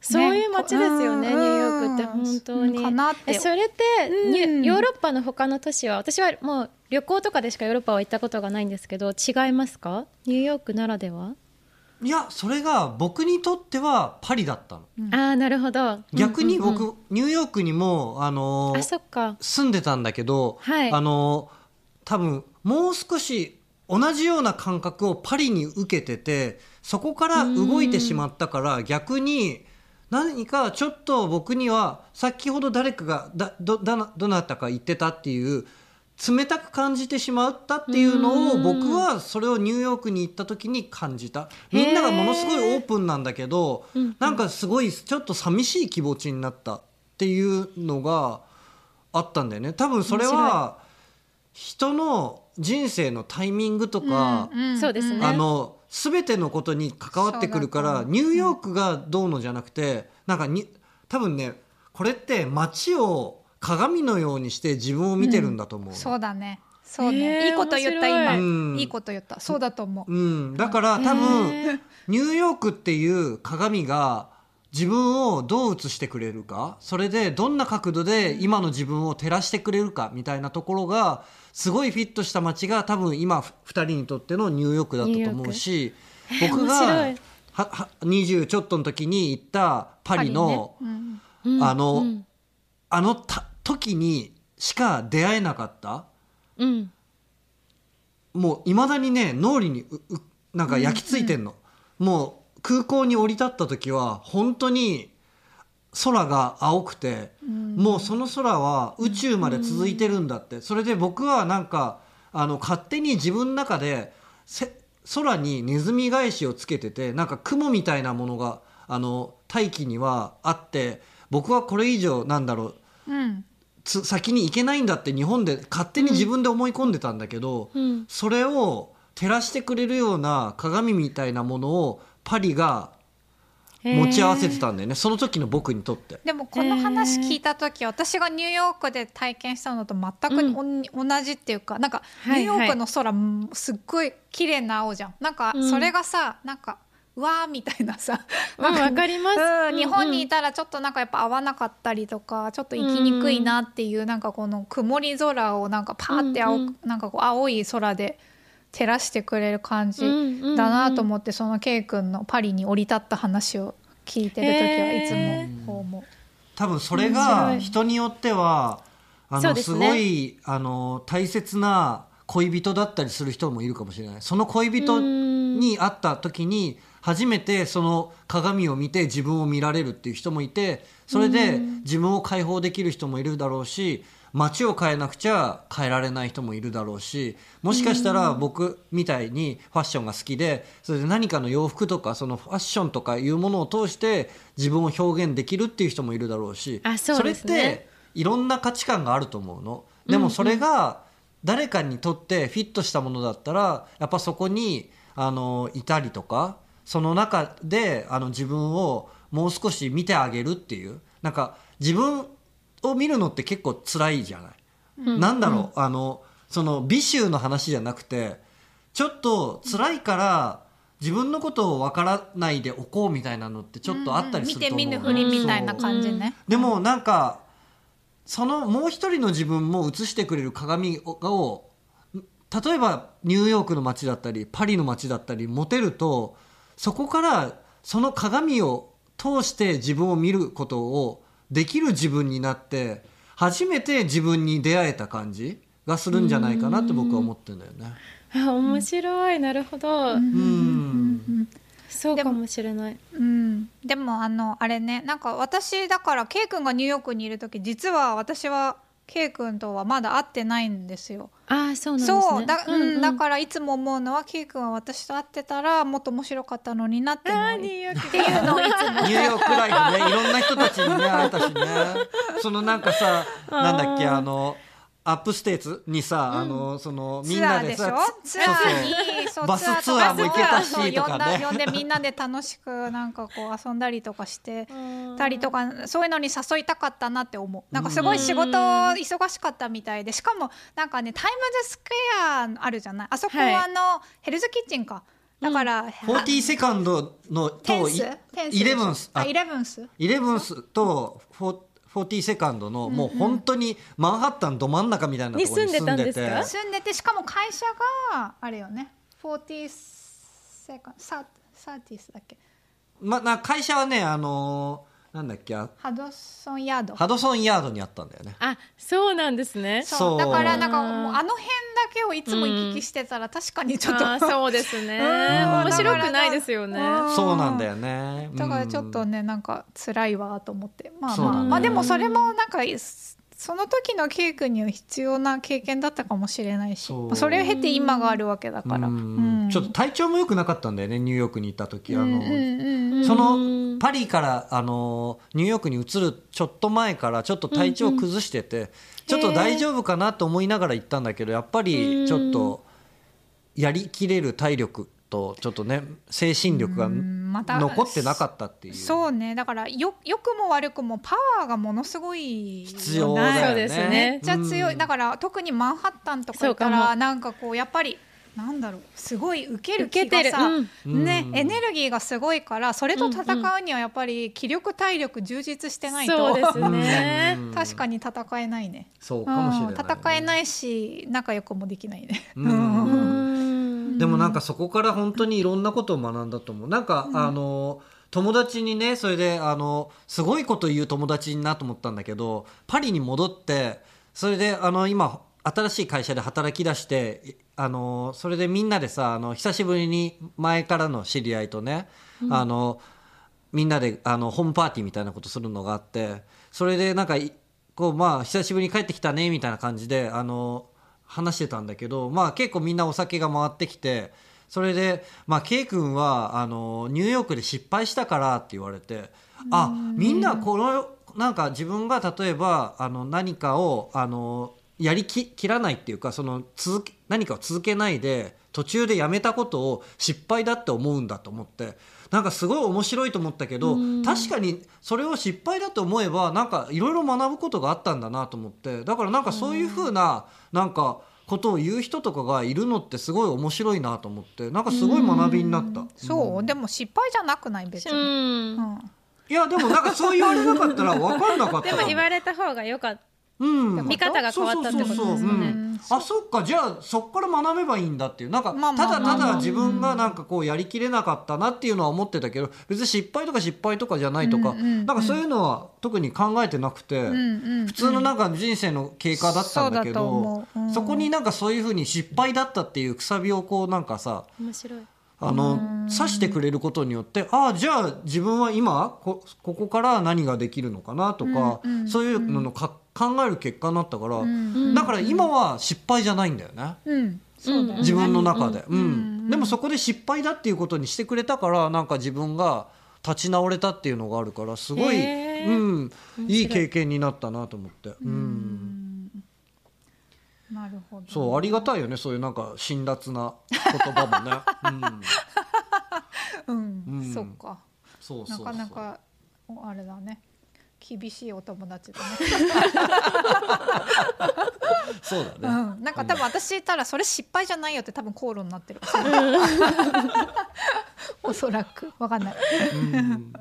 そういう街ですよね、うんニューヨークって本当に。かなって。えそれって、ヨーロッパの他の都市は私はもう旅行とかでしかヨーロッパは行ったことがないんですけど違いますか？ニューヨークならでは、いやそれが僕にとってはパリだったの。うん。ああなるほど。逆に僕、うんうんうん。ニューヨークにもあのーあそっか。住んでたんだけど、はい。あの多分もう少し同じような感覚をパリに受けててそこから動いてしまったから逆に何かちょっと僕には先ほど誰かがだどだなどなたか言ってたっていう冷たく感じてしまったっていうのをうん。僕はそれをニューヨークに行った時に感じた。みんながものすごいオープンなんだけどうんうん。なんかすごいちょっと寂しい気持ちになったっていうのがあったんだよね。多分それは人の人生のタイミングとか、んん。そうですね。あの全てのことに関わってくるからニューヨークがどうのじゃなくてなんかに多分ねこれって街を鏡のようにして自分を見てるんだと思うの、そうだね。そうへーねいいこと言った今、うん。いいこと言った。そうだと思う、うん、だから多へ分ーニューヨークっていう鏡が自分をどう映してくれるかそれでどんな角度で今の自分を照らしてくれるかみたいなところがすごいフィットした街が多分今2人にとってのニューヨークだったと思うし僕が面白い。はは20ちょっとの時に行ったパリのパリね。うん。あのうん。あのた時にしか出会えなかった。うん。もういまだにね脳裏にううなんか焼き付いてんの、もう空港に降り立った時は本当に空が青くて、もうその空は宇宙まで続いてるんだって、それで僕はなんかあの勝手に自分の中でせ空にネズミ返しをつけててなんか雲みたいなものがあの大気にはあって僕はこれ以上なんだろううん。先に行けないんだって日本で勝手に自分で思い込んでたんだけど、うん。それを照らしてくれるような鏡みたいなものをパリが持ち合わせてたんだよね。その時の僕にとって。でもこの話聞いた時私がニューヨークで体験したのと全くにお同じっていうかなんかニュはい。ーヨークの空もすっごい綺麗な青じゃん。なんかうん。それがさなんかうわーみたいなさ。うんかわかります。うん日本にいたたらちょっとなんかやっぱ合わなかったりとかちょっと行きにくいなっていうなんかこの曇り空をなんかパーって青うんうん。なんかこう青い空で照らしてくれる感じうんうんうん。だなと思ってその K 君のパリに降り立った話を聞いてる時はいつへもこう思う。多分それ面が人によってはあのすそうですね。ごいあの大切な恋人だったりする人もいるかもしれない。その恋人に会った時に初めてその鏡を見て自分を見られるっていう人もいてそれで自分を解放できる人もいるだろうし街を変えなくちゃ変えられない人もいるだろうしもしかしたら僕みたいにファッションが好きでそれで何かの洋服とかそのファッションとかいうものを通して自分を表現できるっていう人もいるだろうしあそれっていろんな価値観があると思うの。でもそれが誰かにとってフィットしたものだったらやっぱそこにあのいたりとかその中であの自分をもう少し見てあげるっていう。なんか自分を見るのって結構辛いじゃない。なんだろう、あのその美醜の話じゃなくてちょっと辛いから自分のことを分からないでおこうみたいなのってちょっとあったりすると思う、見て見ぬふりみたいな感じね、でもなんかそのもう一人の自分も映してくれる鏡を例えばニューヨークの街だったりパリの街だったり持てるとそこからその鏡を通して自分を見ることをできる自分になって初めて自分に出会えた感じがするんじゃないかなって僕は思ってるんだよね。あ面白い。なるほど、うん。そうかもしれない。うん、でもあのあれね。なんか私だから K 君がニューヨークにいる時実は私は K 君とはまだ会ってないんですよ。ああそうなんですね。そうだ,、うんだからいつも思うのは K 君は私と会ってたらもっと面白かったのになってのあーニューヨークっていうのをいつも。ニューヨークライフね。いろんな人たちにね会えたしね。そのなんかさ なんだっけあのアップステーツにさ、あのそのみんツアーでしょ？なでさツアーにそうバスとツアーも行けたしそうとかね。呼んでみんなで楽しくなんかこう遊んだりとかして うん。たりとかそういうのに誘いたかったなって思う。なんかすごい仕事忙しかったみたいでしかもなんかねタイムズスクエアあるじゃない？あそこはあの、ヘルズキッチンか。だから、40セカンドのとテンス？テンスイレブンス。イレブンス？イレブンスとフォ40セカンドのもう本当にマンハッタンど真ん中みたいなところに住んでてに住んでたんです住んでてしかも会社があれよね。40セカンサーサーティスだっけ？まな会社はねあのーなんだっけ？あハドソンヤード。ハドソンヤードにあったんだよね。あそうなんですね。そうだからなんかもうあの辺だけをいつも行き来してたら確かにちょっと、あーそうですね。うん面白くないですよね。うん。そうなんだよね。だからちょっとうんねなんか辛いわと思って。まあまあまあでもそれもなんかその時のケイ君には必要な経験だったかもしれないしそそれを経て今があるわけだから、ううん。んちょっと体調も良くなかったんだよねニューヨークに行った時あの、うんうんうんそうん。のパリからあのニューヨークに移るちょっと前からちょっと体調を崩してて、ちょっと大丈夫かなと思いながら行ったんだけどやっぱりちょっとやりきれる体力とちょっとね精神力がうんまた残ってなかったっていう。そうね。だからよ良くも悪くもパワーがものすごい必要だよね。そうですね。めっちゃ強い、うん。だから特にマンハッタンとか行っらも。なんかこうやっぱりなんだろうすごい受ける受けてる。気がさ、うん。ねうん。エネルギーがすごいからそれと戦うにはやっぱり気力体力充実してないと、そうですね。うん。確かに戦えないね。そうかもしれない、ね、うん。戦えないし仲良くもできないね。うんうんでもなんかそこから本当にいろんなことを学んだと思う。なんか、あの友達にねそれであのすごいこと言う友達になと思ったんだけどパリに戻ってそれであの今新しい会社で働き出してあのそれでみんなでさあの久しぶりに前からの知り合いとね、あのみんなであのホームパーティーみたいなことするのがあってそれでなんかいこうまあ久しぶりに帰ってきたねみたいな感じであの話してたんだけどまあ結構みんなお酒が回ってきてそれでまあ K 君はあのニューヨークで失敗したからって言われてあみんなこのなんか自分が例えばあの何かをあのやりき切らないっていうかその続け何かを続けないで途中でやめたことを失敗だって思うんだと思ってなんかすごい面白いと思ったけど確かにそれを失敗だと思えばなんかいろいろ学ぶことがあったんだなと思ってだからなんかそういうふうななんかことを言う人とかがいるのってすごい面白いなと思ってなんかすごい学びになった。そう、でも失敗じゃなくない別に。うん。うん。いやでもなんかそう言われなかったら分かんなかった。でかもも言われた方が良かっ見方が変わったってことですね。ん。あそっか。じゃあそっから学べばいいんだっていう。なんかまあまただただ自分がなんかこうやりきれなかったなっていうのは思ってたけど別に失敗とか失敗とかじゃないとかうんうんなんかそういうのは特に考えてなくてうんうん普通のなんか人生の経過だったんだけどそこになんかそういうふうに失敗だったっていうくさびをこうなんかさ面白いあの刺してくれることによってああじゃあ自分は今こここから何ができるのかなとか、うんうんそういうののか考える結果になったから、ん。だから今は失敗じゃないんだよね、うん、そうだよね。自分の中で、うん。うん。でもそこで失敗だっていうことにしてくれたからなんか自分が立ち直れたっていうのがあるからすごい、うん、い。い経験になったなと思って、うんなるほど。そうありがたいよねそういうなんか辛辣な言葉もね、うん、うん、うん。そっか。なそうそうそう。かなかおあれだね。厳しいお友達だね。そうだね、うん、なんか多分私いたらそれ失敗じゃないよって多分口論になってる おそらく。わかんない。うん